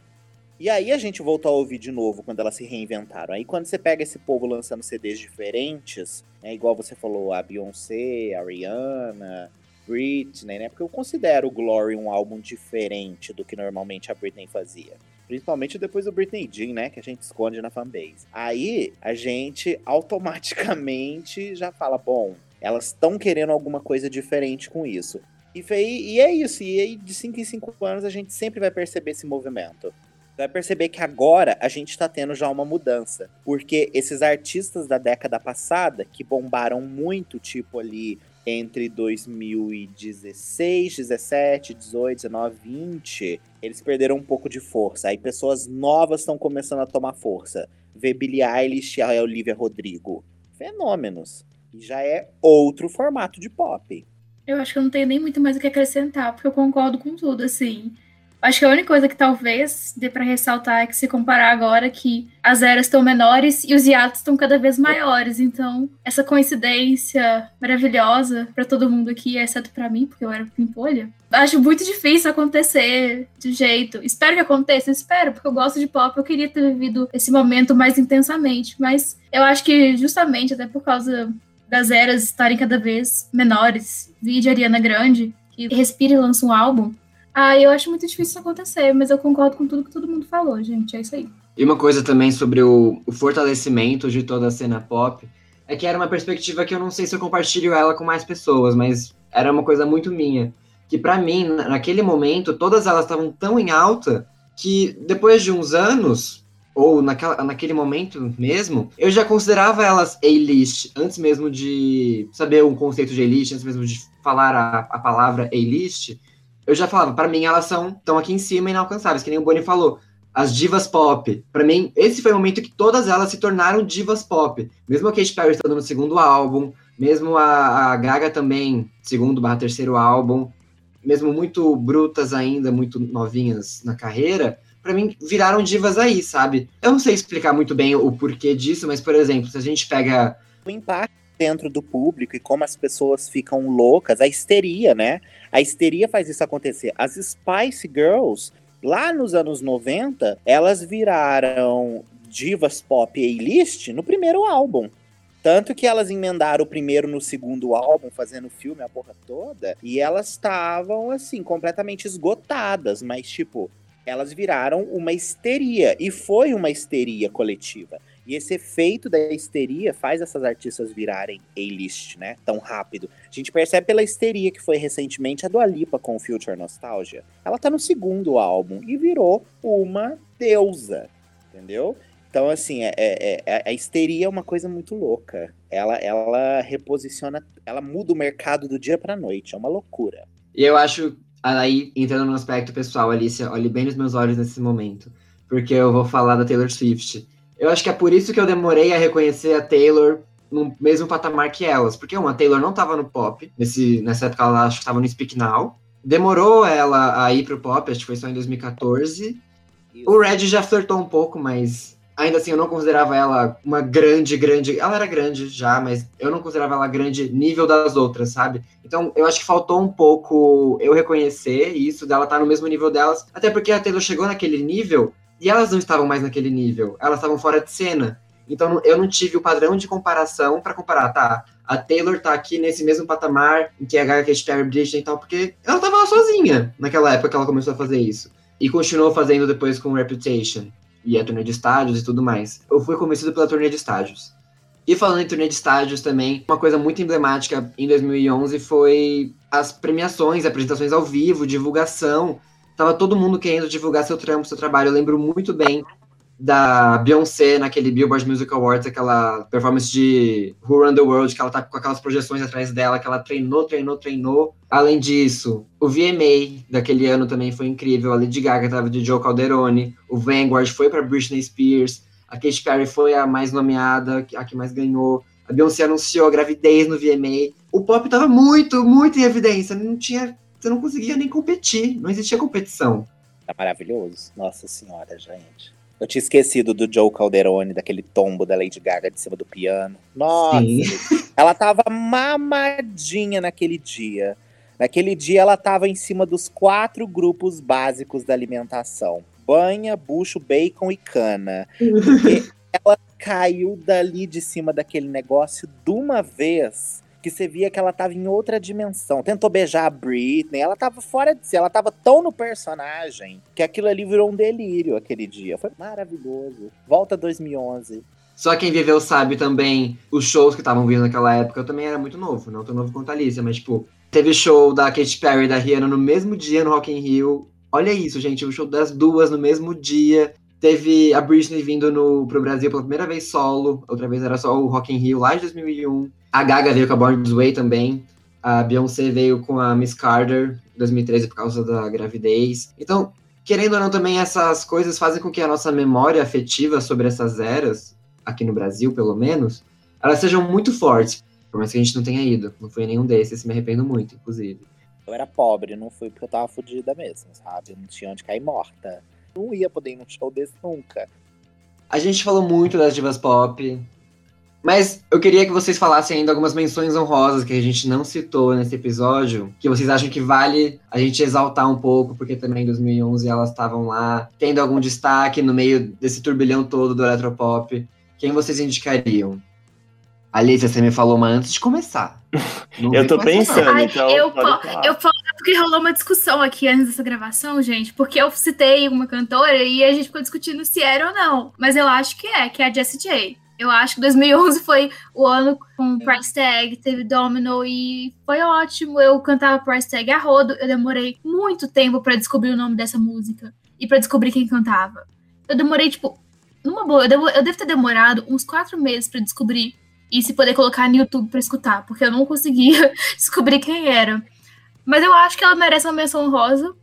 E aí a gente voltou a ouvir de novo quando elas se reinventaram. Aí quando você pega esse povo lançando CDs diferentes, né, igual você falou, a Beyoncé, a Rihanna, Britney, né? Porque eu considero o Glory um álbum diferente do que normalmente a Britney fazia. Principalmente depois do Britney Jean, né? Que a gente esconde na fanbase. Aí a gente automaticamente já fala: bom, elas estão querendo alguma coisa diferente com isso. E, foi, e é isso. E aí, de 5 em 5 anos, a gente sempre vai perceber esse movimento vai perceber que agora a gente tá tendo já uma mudança. Porque esses artistas da década passada, que bombaram muito, tipo ali entre 2016, 17, 18, 19, 20, eles perderam um pouco de força. Aí pessoas novas estão começando a tomar força. Vê Billie Eilish e a Olivia Rodrigo. Fenômenos. E já é outro formato de pop. Eu acho que eu não tenho nem muito mais o que acrescentar, porque eu concordo com tudo, assim. Acho que a única coisa que talvez dê para ressaltar é que se comparar agora que as eras estão menores e os hiatos estão cada vez maiores, então essa coincidência maravilhosa para todo mundo aqui, exceto para mim, porque eu era pimpolha. Acho muito difícil acontecer de jeito. Espero que aconteça, espero, porque eu gosto de pop, eu queria ter vivido esse momento mais intensamente, mas eu acho que justamente até por causa das eras estarem cada vez menores, vídeo Ariana Grande, que respira e lança um álbum, ah, eu acho muito difícil isso acontecer, mas eu concordo com tudo que todo mundo falou, gente. É isso aí. E uma coisa também sobre o, o, fortalecimento de toda a cena pop é que era uma perspectiva que eu não sei se eu compartilho ela com mais pessoas, mas era uma coisa muito minha. Que para mim, naquele momento, todas elas estavam tão em alta que depois de uns anos, ou naquela, naquele momento mesmo, eu já considerava elas A-list, antes mesmo de saber o conceito de A-list, antes mesmo de falar a, a palavra A-list eu já falava, para mim elas são estão aqui em cima inalcançáveis, que nem o Boni falou. as divas pop. Para mim, esse foi o momento que todas elas se tornaram divas pop. Mesmo a Katy Perry estando no segundo álbum, mesmo a, a Gaga também, segundo barra terceiro álbum, mesmo muito brutas ainda, muito novinhas na carreira, para mim viraram divas aí, sabe? Eu não sei explicar muito bem o porquê disso, mas, por exemplo, se a gente pega. O impacto dentro do público e como as pessoas ficam loucas, a histeria, né? A histeria faz isso acontecer. As Spice Girls, lá nos anos 90, elas viraram divas pop A-list no primeiro álbum. Tanto que elas emendaram o primeiro no segundo álbum, fazendo filme, a porra toda, e elas estavam, assim, completamente esgotadas, mas, tipo, elas viraram uma histeria, e foi uma histeria coletiva. E esse efeito da histeria faz essas artistas virarem A-list, né? Tão rápido. A gente percebe pela histeria que foi recentemente a Dua Lipa com o Future Nostalgia. Ela tá no segundo álbum e virou uma deusa, entendeu? Então, assim, é, é, é, a histeria é uma coisa muito louca. Ela, ela reposiciona, ela muda o mercado do dia pra noite. É uma loucura. E eu acho, aí, entrando no aspecto pessoal, Alice, olhe bem nos meus olhos nesse momento. Porque eu vou falar da Taylor Swift. Eu acho que é por isso que eu demorei a reconhecer a Taylor no mesmo patamar que elas. Porque uma, a Taylor não tava no pop. Nesse, nessa época ela acho que tava no Speak Now. Demorou ela a ir pro pop, acho que foi só em 2014. O Red já flertou um pouco, mas ainda assim eu não considerava ela uma grande, grande. Ela era grande já, mas eu não considerava ela grande nível das outras, sabe? Então eu acho que faltou um pouco eu reconhecer isso, dela estar tá no mesmo nível delas. Até porque a Taylor chegou naquele nível e elas não estavam mais naquele nível, elas estavam fora de cena. Então eu não tive o padrão de comparação para comparar, tá? A Taylor tá aqui nesse mesmo patamar em que a Gaga Katy Perry e tal, porque ela tava lá sozinha naquela época que ela começou a fazer isso. E continuou fazendo depois com Reputation e a turnê de estádios e tudo mais. Eu fui convencido pela turnê de estádios. E falando em turnê de estádios também, uma coisa muito emblemática em 2011 foi as premiações, apresentações ao vivo, divulgação. Tava todo mundo querendo divulgar seu trampo, seu trabalho. Eu lembro muito bem da Beyoncé naquele Billboard Music Awards, aquela performance de Who Run the World, que ela tá com aquelas projeções atrás dela, que ela treinou, treinou, treinou. Além disso, o VMA daquele ano também foi incrível. A Lady Gaga tava de Joe Calderone, o Vanguard foi para Britney Spears, a Katy Perry foi a mais nomeada, a que mais ganhou. A Beyoncé anunciou a gravidez no VMA. O pop tava muito, muito em evidência. Não tinha, você não conseguia nem competir, não existia competição. Tá maravilhoso. Nossa senhora, gente. Eu tinha esquecido do Joe Calderone, daquele tombo da Lady Gaga de cima do piano. Nossa, ela tava mamadinha naquele dia. Naquele dia ela tava em cima dos quatro grupos básicos da alimentação: banha, bucho, bacon e cana. [LAUGHS] Porque ela caiu dali de cima daquele negócio de uma vez que você via que ela tava em outra dimensão. Tentou beijar a Britney, ela tava fora de si, ela tava tão no personagem que aquilo ali virou um delírio aquele dia. Foi maravilhoso. Volta 2011. Só quem viveu sabe também os shows que estavam vindo naquela época. Eu também era muito novo, não tão novo quanto a Alicia, mas tipo, teve show da Katy Perry e da Rihanna no mesmo dia no Rock in Rio. Olha isso, gente, o show das duas no mesmo dia. Teve a Britney vindo no, pro Brasil pela primeira vez solo, outra vez era só o Rock in Rio lá de 2001. A Gaga veio com a Born This Way também. A Beyoncé veio com a Miss Carter, 2013, por causa da gravidez. Então, querendo ou não, também essas coisas fazem com que a nossa memória afetiva sobre essas eras, aqui no Brasil, pelo menos, elas sejam muito fortes. Por mais que a gente não tenha ido. Não foi nenhum desses, me arrependo muito, inclusive. Eu era pobre, não fui porque eu tava fodida mesmo, sabe? Eu não tinha onde cair morta. Não ia poder ir num show desse nunca. A gente falou muito das divas pop, mas eu queria que vocês falassem ainda algumas menções honrosas que a gente não citou nesse episódio, que vocês acham que vale a gente exaltar um pouco, porque também em 2011 elas estavam lá, tendo algum destaque no meio desse turbilhão todo do eletropop. Quem vocês indicariam? Alicia, você me falou uma antes de começar. [LAUGHS] Não eu tô pensando, Ai, então. Eu, eu falo porque rolou uma discussão aqui antes dessa gravação, gente, porque eu citei uma cantora e a gente ficou discutindo se era ou não. Mas eu acho que é, que é a Jessie J. Eu acho que 2011 foi o ano com Price Tag, teve Domino e foi ótimo. Eu cantava Price Tag a rodo. Eu demorei muito tempo para descobrir o nome dessa música e para descobrir quem cantava. Eu demorei, tipo, numa boa, eu devo, eu devo ter demorado uns quatro meses para descobrir e se poder colocar no YouTube para escutar, porque eu não conseguia [LAUGHS] descobrir quem era. Mas eu acho que ela merece uma menção rosa.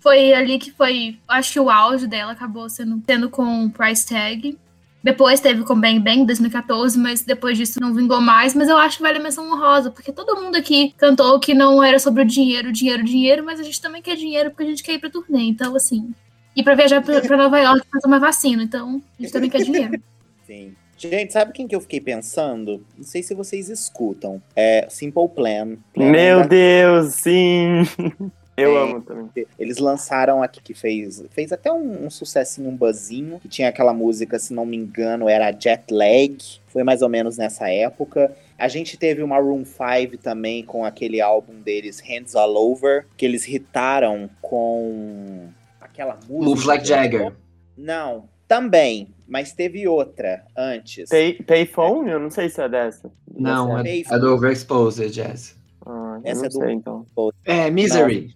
Foi ali que foi. Acho que o auge dela acabou sendo tendo com Price Tag. Depois teve com Bang Bang em 2014, mas depois disso não vingou mais. Mas eu acho que vale a menção honrosa, porque todo mundo aqui cantou que não era sobre o dinheiro, dinheiro, dinheiro, mas a gente também quer dinheiro porque a gente quer ir pra turnê. Então, assim. E pra viajar pra, pra Nova York pra tomar vacina. Então, a gente também quer dinheiro. [LAUGHS] Sim. Gente, sabe quem que eu fiquei pensando? Não sei se vocês escutam. É Simple Plan. Plan Meu ainda- Deus, sim. [LAUGHS] Eu É. amo também. Eles lançaram aqui que fez, fez até um, um sucessinho, um buzzinho, que tinha aquela música, se não me engano, era Jet Lag. Foi mais ou menos nessa época. A gente teve uma Room 5 também com aquele álbum deles, Hands All Over, que eles hitaram com aquela música. Move Like Jagger. Não, também, mas teve outra antes. Pay, Payphone? Eu não sei se é dessa. Não, é, é do Overexposed, Jazz. Ah, eu Essa não é do- sei, então. É, Misery.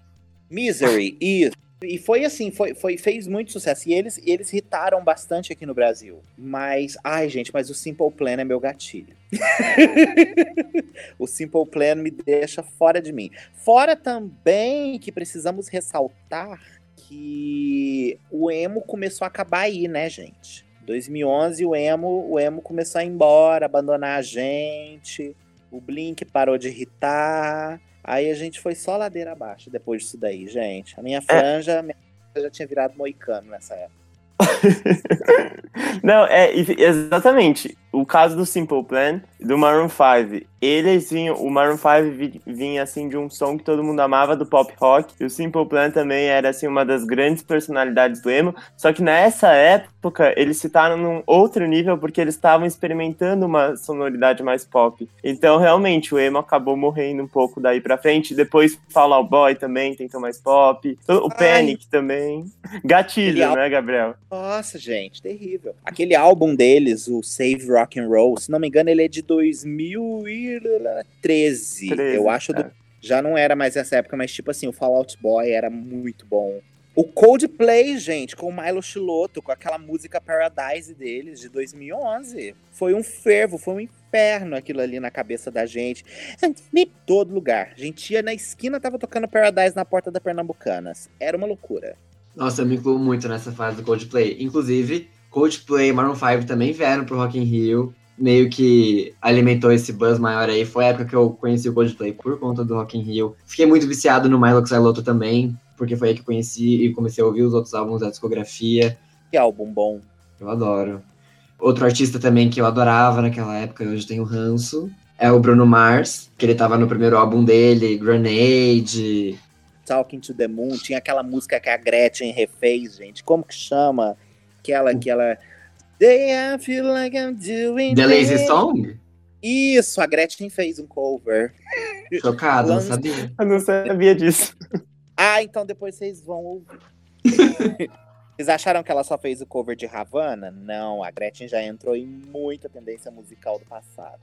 Misery, isso. E foi assim, foi, foi, fez muito sucesso. E eles, eles irritaram bastante aqui no Brasil. Mas, ai, gente, mas o Simple Plan é meu gatilho. [LAUGHS] o Simple Plan me deixa fora de mim. Fora também que precisamos ressaltar que o emo começou a acabar aí, né, gente? 2011 o emo, o emo começou a ir embora, abandonar a gente. O Blink parou de irritar. Aí a gente foi só ladeira abaixo depois disso daí, gente. A minha franja, minha franja já tinha virado moicano nessa época. [LAUGHS] Não, é exatamente. O caso do Simple Plan, do Maroon 5, eles vinham, o Maroon 5 vi- vinha assim de um som que todo mundo amava do pop rock, e o Simple Plan também era assim uma das grandes personalidades do emo, só que nessa época eles citaram num outro nível porque eles estavam experimentando uma sonoridade mais pop. Então, realmente, o emo acabou morrendo um pouco daí pra frente. Depois Fall Out Boy também tentou mais pop. O Ai. Panic também. Gatilho, Aquele né, Gabriel? Nossa, gente, terrível. Aquele álbum deles, o Save Rock and Roll, se não me engano, ele é de 2013. 13, eu acho do- é. já não era mais essa época, mas tipo assim, o Fall Out Boy era muito bom. O Coldplay, gente, com o Milo Chiloto, com aquela música Paradise deles, de 2011. Foi um fervo, foi um inferno aquilo ali na cabeça da gente. Em todo lugar. A gente ia na esquina, tava tocando Paradise na porta da Pernambucanas. Era uma loucura. Nossa, eu me incluo muito nessa fase do Coldplay. Inclusive, Coldplay e Maroon 5 também vieram pro Rock in Rio. Meio que alimentou esse buzz maior aí. Foi a época que eu conheci o Coldplay por conta do Rock in Rio. Fiquei muito viciado no Milo Xyloto também, porque foi aí que eu conheci e comecei a ouvir os outros álbuns da discografia. Que álbum bom. Eu adoro. Outro artista também que eu adorava naquela época, hoje tem o ranço, é o Bruno Mars, que ele tava no primeiro álbum dele, Grenade. Talking to the Moon, tinha aquela música que a Gretchen refez, gente. Como que chama? Aquela, aquela. Day I feel like I'm doing The Lazy it. Song? Isso, a Gretchen fez um cover. Chocado, não sabia. Eu não sabia disso. Ah, então depois vocês vão ouvir. [LAUGHS] Vocês acharam que ela só fez o cover de Havana? Não, a Gretchen já entrou em muita tendência musical do passado.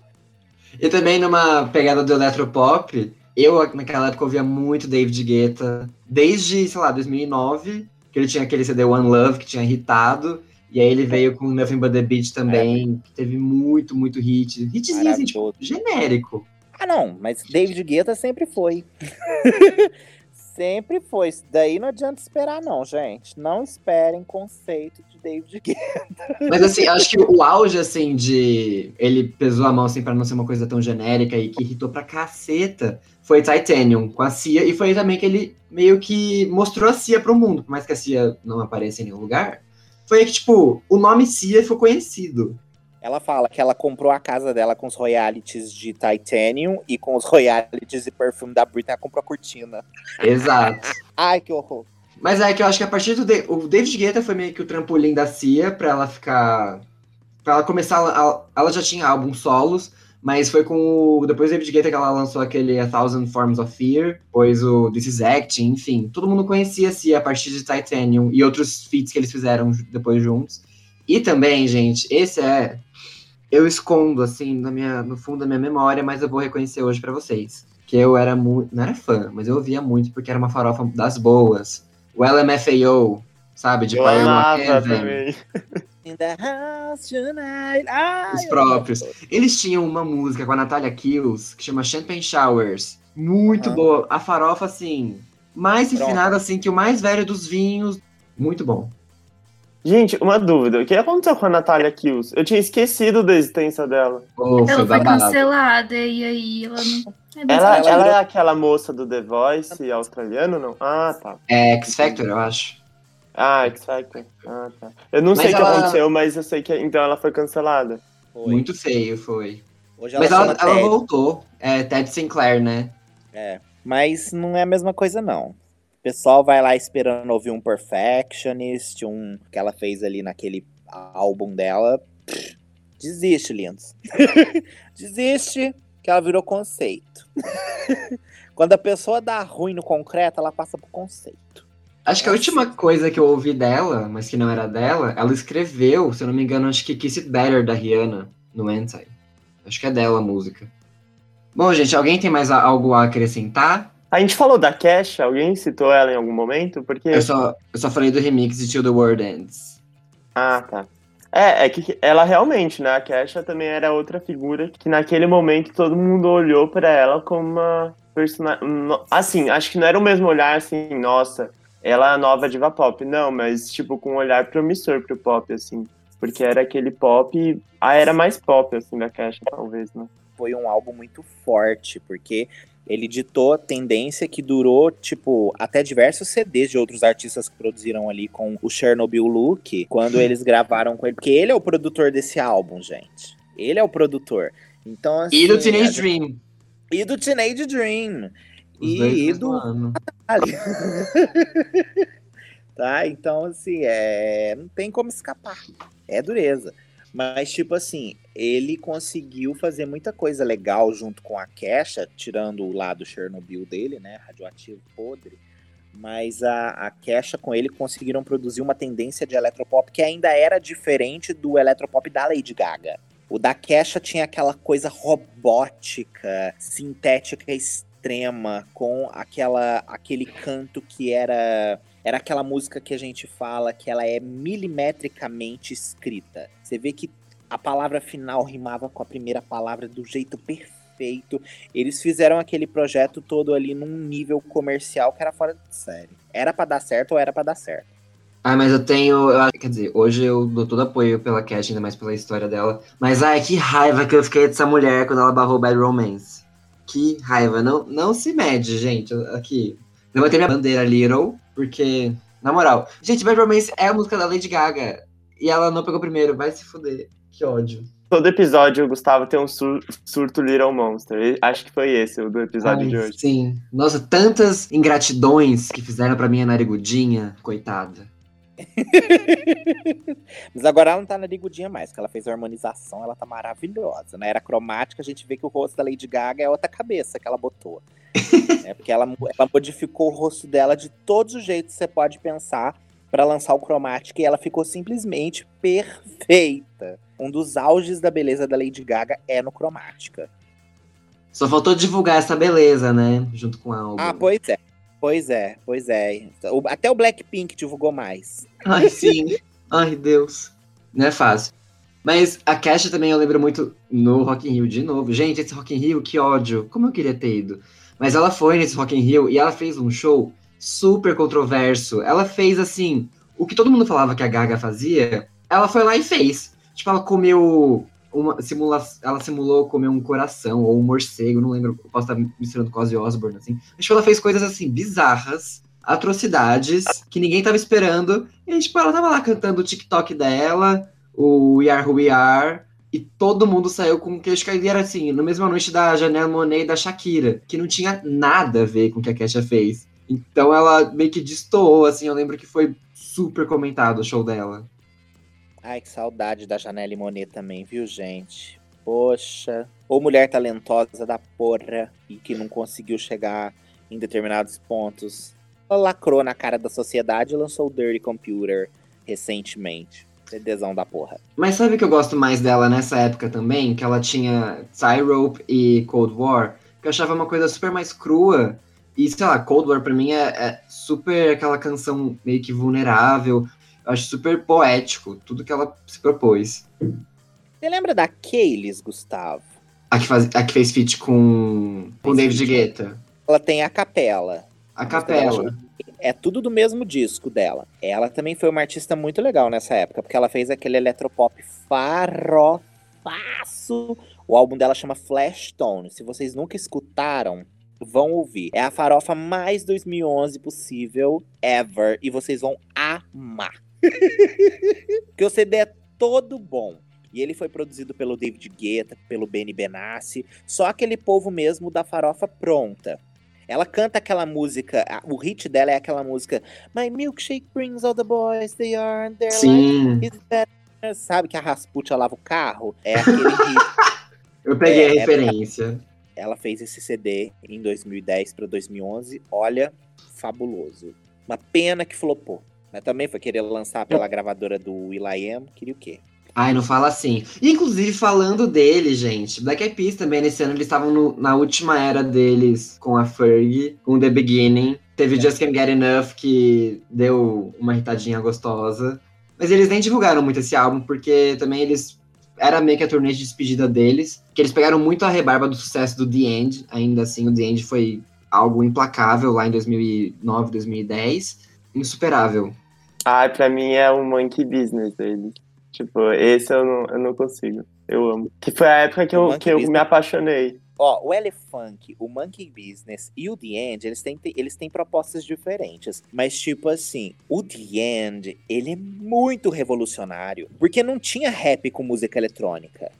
E também numa pegada do eletropop, eu naquela época ouvia muito David Guetta, desde, sei lá, 2009, que ele tinha aquele CD One Love que tinha hitado, e aí ele veio com Nothing But The Beat também, que teve muito, muito hit. Hitzinho assim, tipo, genérico. Ah, não, mas David Guetta sempre foi. [LAUGHS] sempre foi. Isso daí não adianta esperar, não, gente. Não esperem conceito de David Guetta. Mas assim, acho que o auge, assim, de ele pesou a mão, assim, pra não ser uma coisa tão genérica e que irritou pra caceta, foi Titanium, com a Cia, e foi também que ele meio que mostrou a Cia pro mundo, por mais que a Cia não apareça em nenhum lugar. Foi que, tipo, o nome Cia ficou conhecido. Ela fala que ela comprou a casa dela com os royalties de Titanium e com os royalties de perfume da Britney, ela comprou a cortina. Exato. [LAUGHS] Ai, que horror. Mas é que eu acho que a partir do. Da- O David Guetta foi meio que o trampolim da Cia pra ela ficar. Pra ela começar. a- Ela já tinha álbuns solos, mas foi com o. Depois do David Guetta que ela lançou aquele A Thousand Forms of Fear, depois o This Is Acting, enfim. Todo mundo conhecia a partir de Titanium e outros feats que eles fizeram depois juntos. E também, gente, esse é. Eu escondo, assim, na minha, no fundo da minha memória, mas eu vou reconhecer hoje pra vocês. Que eu era muito. Não era fã, mas eu ouvia muito porque era uma farofa das boas. O LMFAO, sabe? De Eu amava também. [LAUGHS] In the house tonight. Ai, Os próprios. Eles tinham uma música com a Natalia Kills que chama Champagne Showers. Muito boa. A farofa, assim, mais Pronto. refinado, assim, que o mais velho dos vinhos. Muito bom. Gente, uma dúvida. O que aconteceu com a Natália Kills? Eu tinha esquecido da existência dela. Ela foi cancelada e aí ela não. É Ela, ela é aquela moça do The Voice australiano, não? Ah, tá. É X Factor, eu acho. Ah, Factor. Ah, tá. Eu não Mas sei o que ela- aconteceu, mas eu sei que então ela foi cancelada. Foi. Muito feio, foi. Hoje ela Mas ela, ela voltou. É Ted Sinclair, né? É, mas não é a mesma coisa, não. O pessoal vai lá esperando ouvir um Perfectionist, um que ela fez ali naquele álbum dela. Desiste, lindos. [LAUGHS] Desiste, que ela virou conceito. [LAUGHS] Quando a pessoa dá ruim no concreto, ela passa pro conceito. Acho que a última coisa que eu ouvi dela, mas que não era dela, ela escreveu, se eu não me engano, acho que Kiss It Better da Rihanna no Anti. Acho que é dela a música. Bom, gente, alguém tem mais algo a acrescentar? A gente falou da Kesha, alguém citou ela em algum momento? Porque. Eu só, eu só falei do remix de Till the World Ends. Ah, tá. É, é que ela realmente, né? A Kesha também era outra figura que naquele momento todo mundo olhou pra ela como uma personagem. Assim, acho que não era o mesmo olhar assim, nossa, ela é a nova diva pop. Não, mas tipo, com um olhar promissor pro pop, assim. Porque era aquele pop. A era mais pop, assim, da Kesha, talvez, né? Foi um álbum muito forte, porque ele ditou a tendência que durou, tipo, até diversos CDs de outros artistas que produziram ali com o Chernobyl Look, quando eles gravaram com ele. Porque ele é o produtor desse álbum, gente. Ele é o produtor. Então, assim, E do a Teenage gente- Dream. E do Teenage Dream. Os E, mesmo do [LAUGHS] tá? Então, assim, é... não tem como escapar. É dureza. Mas, tipo assim, ele conseguiu fazer muita coisa legal junto com a Kesha, tirando o lado Chernobyl dele, né? Radioativo podre. Mas a, a Kesha com ele conseguiram produzir uma tendência de eletropop que ainda era diferente do eletropop da Lady Gaga. O da Kesha tinha aquela coisa robótica, sintética extrema, com aquela aquele canto que era era aquela música que a gente fala que ela é milimetricamente escrita. Você vê que a palavra final rimava com a primeira palavra do jeito perfeito. Eles fizeram aquele projeto todo ali num nível comercial que era fora de série. Era pra dar certo ou era pra dar certo. Ah, mas eu tenho. eu quer dizer, hoje eu dou todo apoio pela Cat, ainda mais pela história dela. Mas ai, que raiva que eu fiquei dessa mulher quando ela barrou Bad Romance. Que raiva. Não, não se mede, gente. Eu- Aqui. Levantei minha bandeira Little, porque. Na moral. Gente, Bad Romance é a música da Lady Gaga. E ela não pegou primeiro. Vai se fuder. Que ódio. Todo episódio o Gustavo tem um sur- surto Little Monster. Acho que foi esse o do episódio Ai, de hoje. Sim. Nossa, tantas ingratidões que fizeram pra minha narigudinha. Coitada. [LAUGHS] Mas agora ela não tá na ligudinha mais, que ela fez a harmonização, ela tá maravilhosa. Na era cromática, a gente vê que o rosto da Lady Gaga é outra cabeça que ela botou. [LAUGHS] é porque ela, ela modificou o rosto dela de todos os jeitos que você pode pensar pra lançar o cromática e ela ficou simplesmente perfeita. Um dos auges da beleza da Lady Gaga é no cromática. Só faltou divulgar essa beleza, né? Junto com a álbum. Ah, pois é. Pois é, pois é. Até o Blackpink divulgou mais. Ai, sim. Ai, Deus. Não é fácil. Mas a Kesha também eu lembro muito no Rock in Rio de novo. Gente, esse Rock in Rio, que ódio. Como eu queria ter ido. Mas ela foi nesse Rock in Rio e ela fez um show super controverso. Ela fez, assim, o que todo mundo falava que a Gaga fazia, ela foi lá e fez. Tipo, ela comeu... Uma, simula, ela simulou comer um coração ou um morcego, não lembro, posso estar misturando com Ozzy Osbourne, assim. Mas, tipo, ela fez coisas, assim, bizarras, atrocidades, que ninguém tava esperando. E, tipo, ela tava lá cantando o TikTok dela, o We Are Who We Are, e todo mundo saiu com o queixo caído. E era assim, na mesma noite da Janelle Monet e da Shakira, que não tinha nada a ver com o que a Kesha fez. Então ela meio que destoou, assim, eu lembro que foi super comentado o show dela. Ai, que saudade da Janelle Monet também, viu, gente? Poxa. Ou mulher talentosa da porra e que não conseguiu chegar em determinados pontos. Ela lacrou na cara da sociedade e lançou o Dirty Computer recentemente. CDzão da porra. Mas sabe que eu gosto mais dela nessa época também? Que ela tinha Rope e Cold War, que eu achava uma coisa super mais crua. E, sei lá, Cold War pra mim é, é super aquela canção meio que vulnerável. Eu acho super poético, tudo que ela se propôs. Você lembra da Kaylis, Gustavo? A que, faz, a que fez feat com, com David. Guetta. Ela tem a capela. A capela. É tudo do mesmo disco dela. Ela também foi uma artista muito legal nessa época, porque ela fez aquele eletropop farofaço. O álbum dela chama Flash Tone. Se vocês nunca escutaram, vão ouvir. É a farofa mais 2011 possível, ever. E vocês vão amar. [LAUGHS] porque o CD é todo bom. E ele foi produzido pelo David Guetta, pelo Benny Benassi, só aquele povo mesmo da farofa pronta. Ela canta aquela música, o hit dela é aquela música My milkshake brings all the boys they are and their Sim. is better. Sabe que a Rasputia lava o carro? É aquele hit. [LAUGHS] Eu peguei É, a é referência. Ela fez esse CD em 2010 para 2011. Olha, fabuloso. Uma pena que flopou. Mas também foi querer lançar pela gravadora do Will.i.am. Queria o quê? Ai, não fala assim. Inclusive, falando dele, gente, Black Eyed Peas também, nesse ano, eles estavam na última era deles com a Fergie, com The Beginning. Teve É. Just Can't Get Enough, que deu uma irritadinha gostosa. Mas eles nem divulgaram muito esse álbum, porque também eles... Era meio que a turnê de despedida deles. Que eles pegaram muito a rebarba do sucesso do The End. Ainda assim, o The End foi algo implacável lá em 2009, 2010. Insuperável. Ai, pra mim é o monkey business dele. Tipo, esse eu não, eu não consigo. Eu amo. Que foi a época que O eu, que eu Business. me apaixonei. Ó, o Elefunk, o Monkey Business e o The End, eles têm, eles têm propostas diferentes. Mas, tipo assim, o The End, ele é muito revolucionário. Porque não tinha rap com música eletrônica.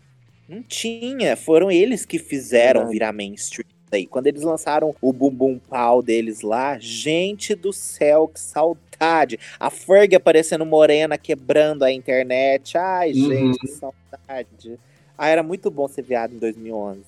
Não tinha. Foram eles que fizeram virar mainstream. Aí, quando eles lançaram o Bum Bum Pau deles lá, gente do céu, que saudade. A Ferg aparecendo morena, quebrando a internet. Ai, Uhum. gente, que saudade. Ah, era muito bom ser viado em 2011.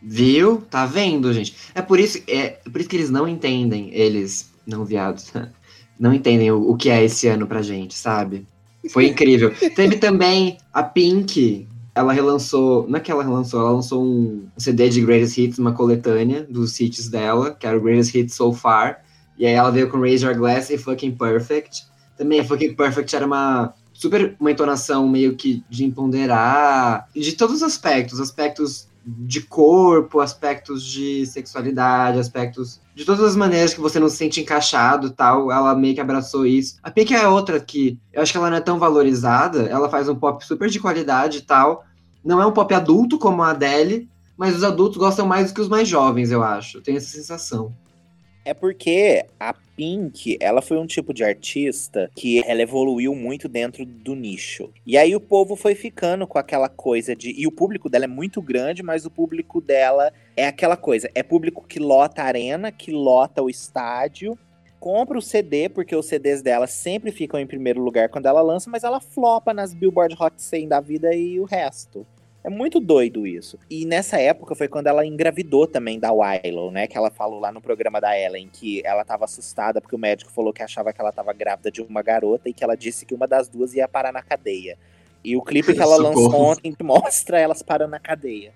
Viu? Tá vendo, gente? É por isso, é por isso que eles não entendem, eles, não viados, [LAUGHS] não entendem o, o que é esse ano pra gente, sabe? Foi incrível. Teve também a Pink, ela relançou, não é que ela relançou, ela lançou um CD de Greatest Hits, uma coletânea dos hits dela, que era o Greatest Hits So Far, e aí ela veio com Raise Your Glass e Fucking Perfect. Também Fucking Perfect era uma super uma entonação meio que de empoderar, de todos os aspectos, aspectos de corpo, aspectos de sexualidade, aspectos de todas as maneiras que você não se sente encaixado tal, ela meio que abraçou isso. A Pink é outra que eu acho que ela não é tão valorizada, ela faz um pop super de qualidade e tal. Não é um pop adulto como a Adele, mas os adultos gostam mais do que os mais jovens, eu acho. Tenho essa sensação. É porque a Pink, ela foi um tipo de artista que ela evoluiu muito dentro do nicho. E aí o povo foi ficando com aquela coisa de. E o público dela é muito grande, mas o público dela é aquela coisa: é público que lota a arena, que lota o estádio. Compra o CD, porque os CDs dela sempre ficam em primeiro lugar quando ela lança, mas ela flopa nas Billboard Hot 100 da vida e o resto. É muito doido isso. E nessa época foi quando ela engravidou também da Willow, né? Que ela falou lá no programa da Ellen que ela tava assustada porque o médico falou que achava que ela tava grávida de uma garota e que ela disse que uma das duas ia parar na cadeia. E o clipe que ela [LAUGHS] lançou Socorro. ontem mostra elas parando na cadeia.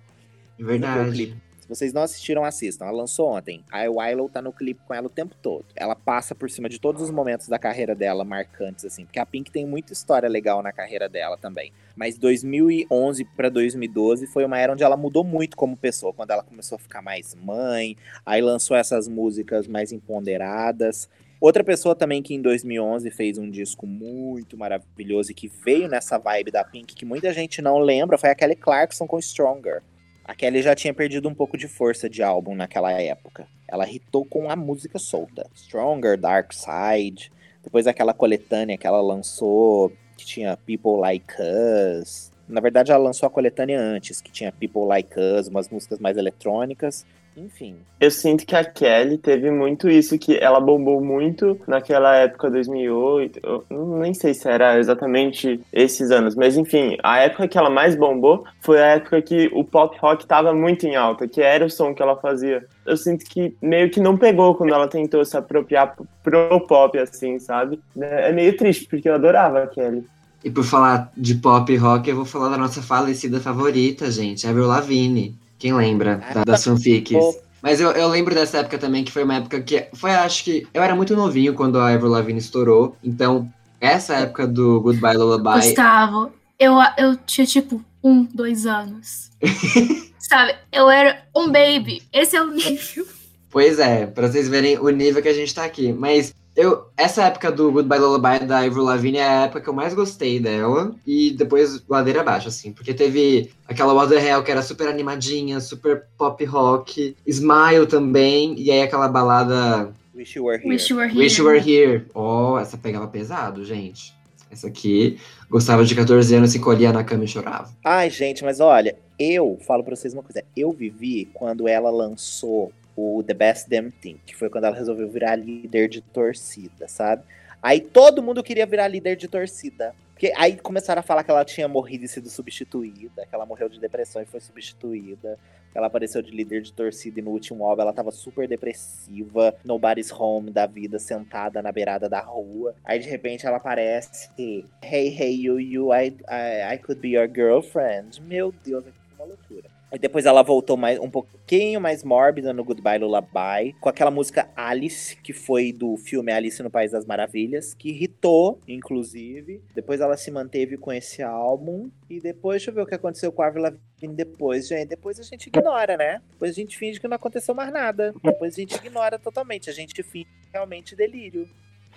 É verdade. Se vocês não assistiram, assistam. Ela lançou ontem. A Willow tá no clipe com ela o tempo todo. Ela passa por cima de todos os momentos da carreira dela marcantes, assim. Porque a Pink tem muita história legal na carreira dela também. Mas 2011 pra 2012 foi uma era onde ela mudou muito como pessoa. Quando ela começou a ficar mais mãe. Aí lançou essas músicas mais empoderadas. Outra pessoa também que em 2011 fez um disco muito maravilhoso e que veio nessa vibe da Pink, que muita gente não lembra, foi a Kelly Clarkson com Stronger. A Kelly já tinha perdido um pouco de força de álbum naquela época. Ela hitou com a música solta. Stronger, Dark Side. Depois aquela coletânea que ela lançou, que tinha People Like Us. Na verdade, ela lançou a coletânea antes, que tinha People Like Us, umas músicas mais eletrônicas. Enfim. Eu sinto que a Kelly teve muito isso, que ela bombou muito naquela época 2008. Eu não- nem sei se era exatamente esses anos, mas enfim, a época que ela mais bombou foi a época que o pop rock tava muito em alta, que era o som que ela fazia. Eu sinto que meio que não pegou quando ela tentou se apropriar pro pop, assim, sabe? É meio triste, porque eu adorava a Kelly. E por falar de pop rock, eu vou falar da nossa falecida favorita, gente, Avril Lavigne. Quem lembra da- das fanfics? Mas eu, eu lembro dessa época também, que foi uma época que. Foi, acho que. Eu era muito novinho quando a Avril Lavigne estourou. Então, essa época do Goodbye Lullaby. Gustavo, eu, eu tinha tipo um, dois anos. [LAUGHS] Sabe? Eu era um baby. Esse é o nível. Pois é, pra vocês verem o nível que a gente tá aqui. Mas eu, essa época do Goodbye Lullaby da Avril Lavigne é a época que eu mais gostei dela. E depois ladeira abaixo, assim. Porque teve aquela Water Hell que era super animadinha, super pop rock. Smile também. E aí aquela balada Wish You Were Here. Wish You Were Here. Wish You Were Here. Oh, essa pegava pesado, gente. Essa aqui, gostava de 14 anos, se encolhia na cama e chorava. Ai, gente, mas olha, eu falo pra vocês uma coisa. Eu vivi quando ela lançou o The Best Damn Thing, que foi quando ela resolveu virar líder de torcida, sabe? Aí todo mundo queria virar líder de torcida. Porque aí começaram a falar que ela tinha morrido e sido substituída, que ela morreu de depressão e foi substituída. que Ela apareceu de líder de torcida e no último álbum ela tava super depressiva, nobody's home da vida, sentada na beirada da rua. Aí de repente ela aparece, hey, hey, you, you, I, I, I could be your girlfriend. Meu Deus, é uma loucura. E depois ela voltou mais um pouquinho mais mórbida no Goodbye Lullaby, com aquela música Alice, que foi do filme Alice no País das Maravilhas, que irritou, inclusive. Depois ela se manteve com esse álbum. E depois, deixa eu ver o que aconteceu com a Avril Lavigne depois, gente. Depois a gente ignora, né? Depois a gente finge que não aconteceu mais nada. Depois a gente ignora totalmente. A gente finge realmente delírio.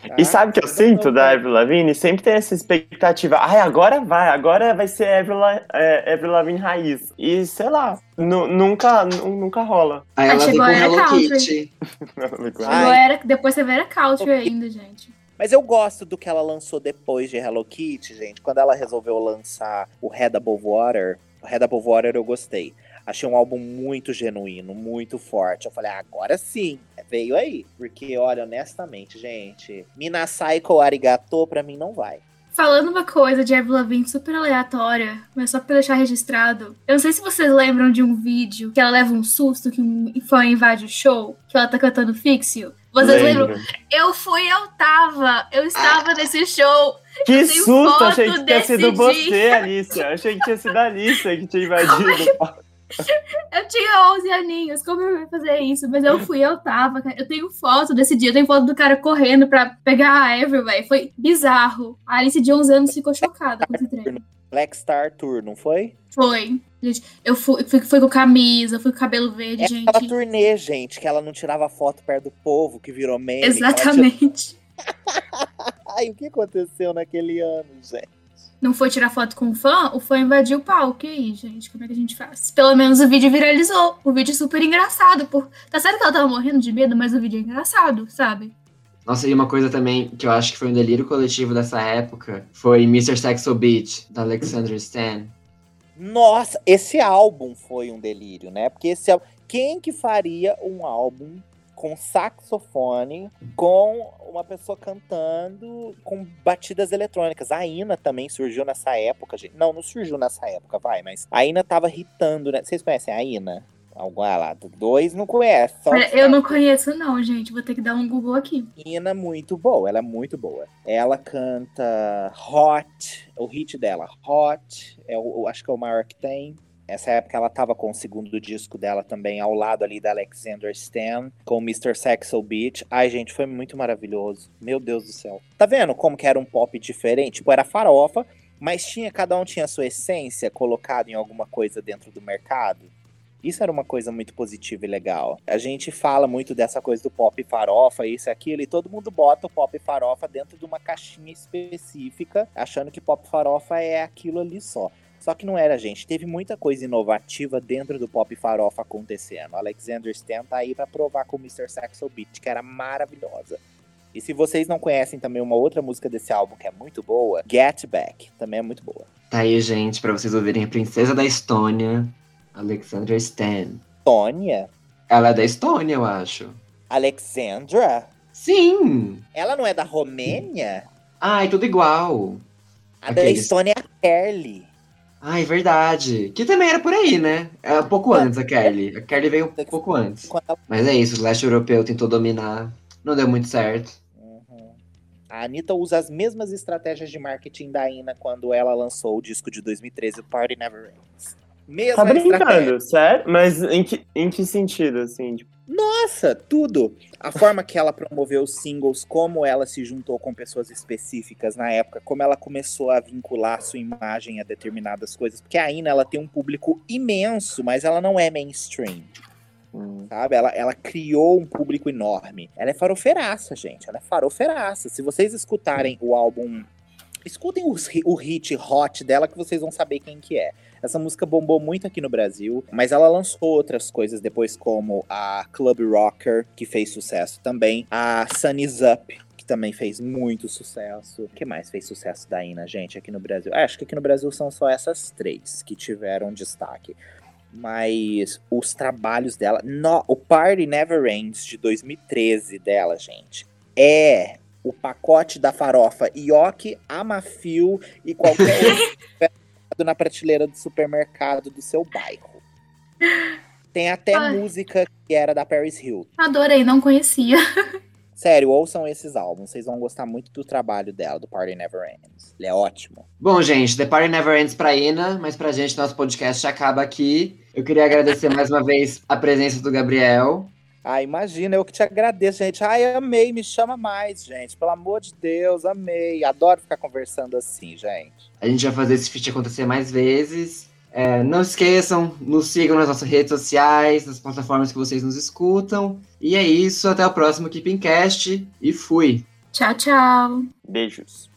Tá? E sabe o que eu sinto da. Avril Lavigne? Sempre tem essa expectativa. Ai, agora vai, agora vai ser Avril, La- é, Avril Lavigne raiz. E sei lá, nu- nunca, nu- nunca rola. Aí Aí ela chegou com a Era Hello Country. Kitty. [LAUGHS] Chegou era, depois você vê era country ainda, gente. Mas eu gosto do que ela lançou depois de Hello Kitty, gente. Quando ela resolveu lançar o Head Above Water, o Head Above Water eu gostei. Achei um álbum muito genuíno, muito forte. Eu falei, ah, agora sim, veio aí. Porque, olha, honestamente, gente, Mina Psycho Arigato pra mim não vai. Falando uma coisa de Avril Lavigne super aleatória, mas só pra deixar registrado. Eu não sei se vocês lembram de um vídeo que ela leva um susto que um fã invade o show, que ela tá cantando Fixio. Vocês Lembro. lembram? Eu fui, eu tava. Eu estava nesse show. Que susto! Achei que tinha sido você, dia. Alicia. Achei que tinha sido a Alicia que tinha invadido. [LAUGHS] Eu tinha 11 aninhos, como eu ia fazer isso? Mas eu fui, eu tava. Eu tenho foto desse dia, eu tenho foto do cara correndo pra pegar a Avril, velho. Foi bizarro. A Alice de 11 anos ficou chocada com esse treino. Black Star Tour, não foi? Foi. Gente, eu fui, fui, fui com camisa, fui com cabelo verde, É gente. aquela turnê, gente, que ela não tirava foto perto do povo, que virou meme. Exatamente. [LAUGHS] Ai, o que aconteceu naquele ano, gente? Não foi tirar foto com o fã, o fã invadiu o palco. E aí, gente, como é que a gente faz? Pelo menos o vídeo viralizou. O vídeo é super engraçado. Por... Tá certo que ela tava morrendo de medo, mas o vídeo é engraçado, sabe? Nossa, e uma coisa também que eu acho que foi um delírio coletivo dessa época foi Mr. Sexo Beat, da Alexandra Stan. Nossa, esse álbum foi um delírio, né? Porque esse álbum. Quem que faria um álbum com saxofone, com uma pessoa cantando com batidas eletrônicas? A Ina também surgiu nessa época, gente. Não, não surgiu nessa época, vai, mas a Ina tava hitando, né? Vocês conhecem a Ina? Alguma lá, dois não conhece. Olha, Eu não conheço, não, gente. Vou ter que dar um Google aqui. Ina muito boa, ela é muito boa. Ela canta Hot, o hit dela, Hot, é o, acho que é o maior que tem. Essa época ela tava com o segundo disco dela também, ao lado ali da Alexander Stan, com Mr. Sexo Beach. Ai, gente, foi muito maravilhoso. Meu Deus do céu. Tá vendo como que era um pop diferente? Tipo, era farofa, mas tinha cada um tinha a sua essência colocada em alguma coisa dentro do mercado. Isso era uma coisa muito positiva e legal. A gente fala muito dessa coisa do pop farofa, isso e aquilo, e todo mundo bota o pop farofa dentro de uma caixinha específica, achando que pop farofa é aquilo ali só. Só que não era, gente. Teve muita coisa inovativa dentro do pop farofa acontecendo. Alexander Stan tá aí pra provar com o Mr. Saxo Beat, que era maravilhosa. E se vocês não conhecem também uma outra música desse álbum que é muito boa, Get Back, também é muito boa. Tá aí, gente, pra vocês ouvirem a Princesa da Estônia, Alexandra Stan. Tônia? Ela é da Estônia, eu acho. Alexandra? Sim! Ela não é da Romênia? Ai, tudo igual. A da Aqueles- Estônia é a Kelly. Ai, verdade. Que também era por aí, né? É um pouco antes a Kelly. A Kelly veio um pouco antes. Mas é isso, o leste europeu tentou dominar. Não deu muito certo. Uhum. A Anitta usa as mesmas estratégias de marketing da Ina quando ela lançou o disco de 2013, o Party Never Ends. Mesma Tá estratégia. brincando, sério? Mas em que, em que sentido, assim? Tipo, Nossa, tudo. A forma que ela promoveu os singles, como ela se juntou com pessoas específicas na época, como ela começou a vincular sua imagem a determinadas coisas. Porque a Ina, ela tem um público imenso, mas ela não é mainstream. Hum. sabe? Ela, ela criou um público enorme. Ela é farofeiraça, gente. Ela é farofeiraça. Se vocês escutarem o álbum. Escutem hi- o hit hot dela que vocês vão saber quem que é. Essa música bombou muito aqui no Brasil, mas ela lançou outras coisas depois, como a Club Rocker, que fez sucesso também. A Sun Is Up, que também fez muito sucesso. O que mais fez sucesso da Ina, gente, aqui no Brasil? Ah, acho que aqui no Brasil são só essas três que tiveram destaque. Mas os trabalhos dela. No, o Party Never Ends de 2013 dela, gente, é o pacote da farofa Ioki, Amafio e qualquer [LAUGHS] outro na prateleira do supermercado do seu bairro. Tem até Ai. música que era da Paris Hilton. Adorei, não conhecia. Sério, ouçam esses álbuns. Vocês vão gostar muito do trabalho dela, do Party Never Ends. Ele é ótimo. Bom, gente, The Party Never Ends pra Ina, mas pra gente, nosso podcast acaba aqui. Eu queria agradecer mais uma vez a presença do Gabriel. Ah, imagina, eu que te agradeço, gente. Ai, amei, me chama mais, gente. Pelo amor de Deus, amei. Adoro ficar conversando assim, gente. A gente vai fazer esse feat acontecer mais vezes. É, não esqueçam, nos sigam nas nossas redes sociais, nas plataformas que vocês nos escutam. E é isso, até o próximo Keeping Cast e fui! Tchau, tchau. Beijos.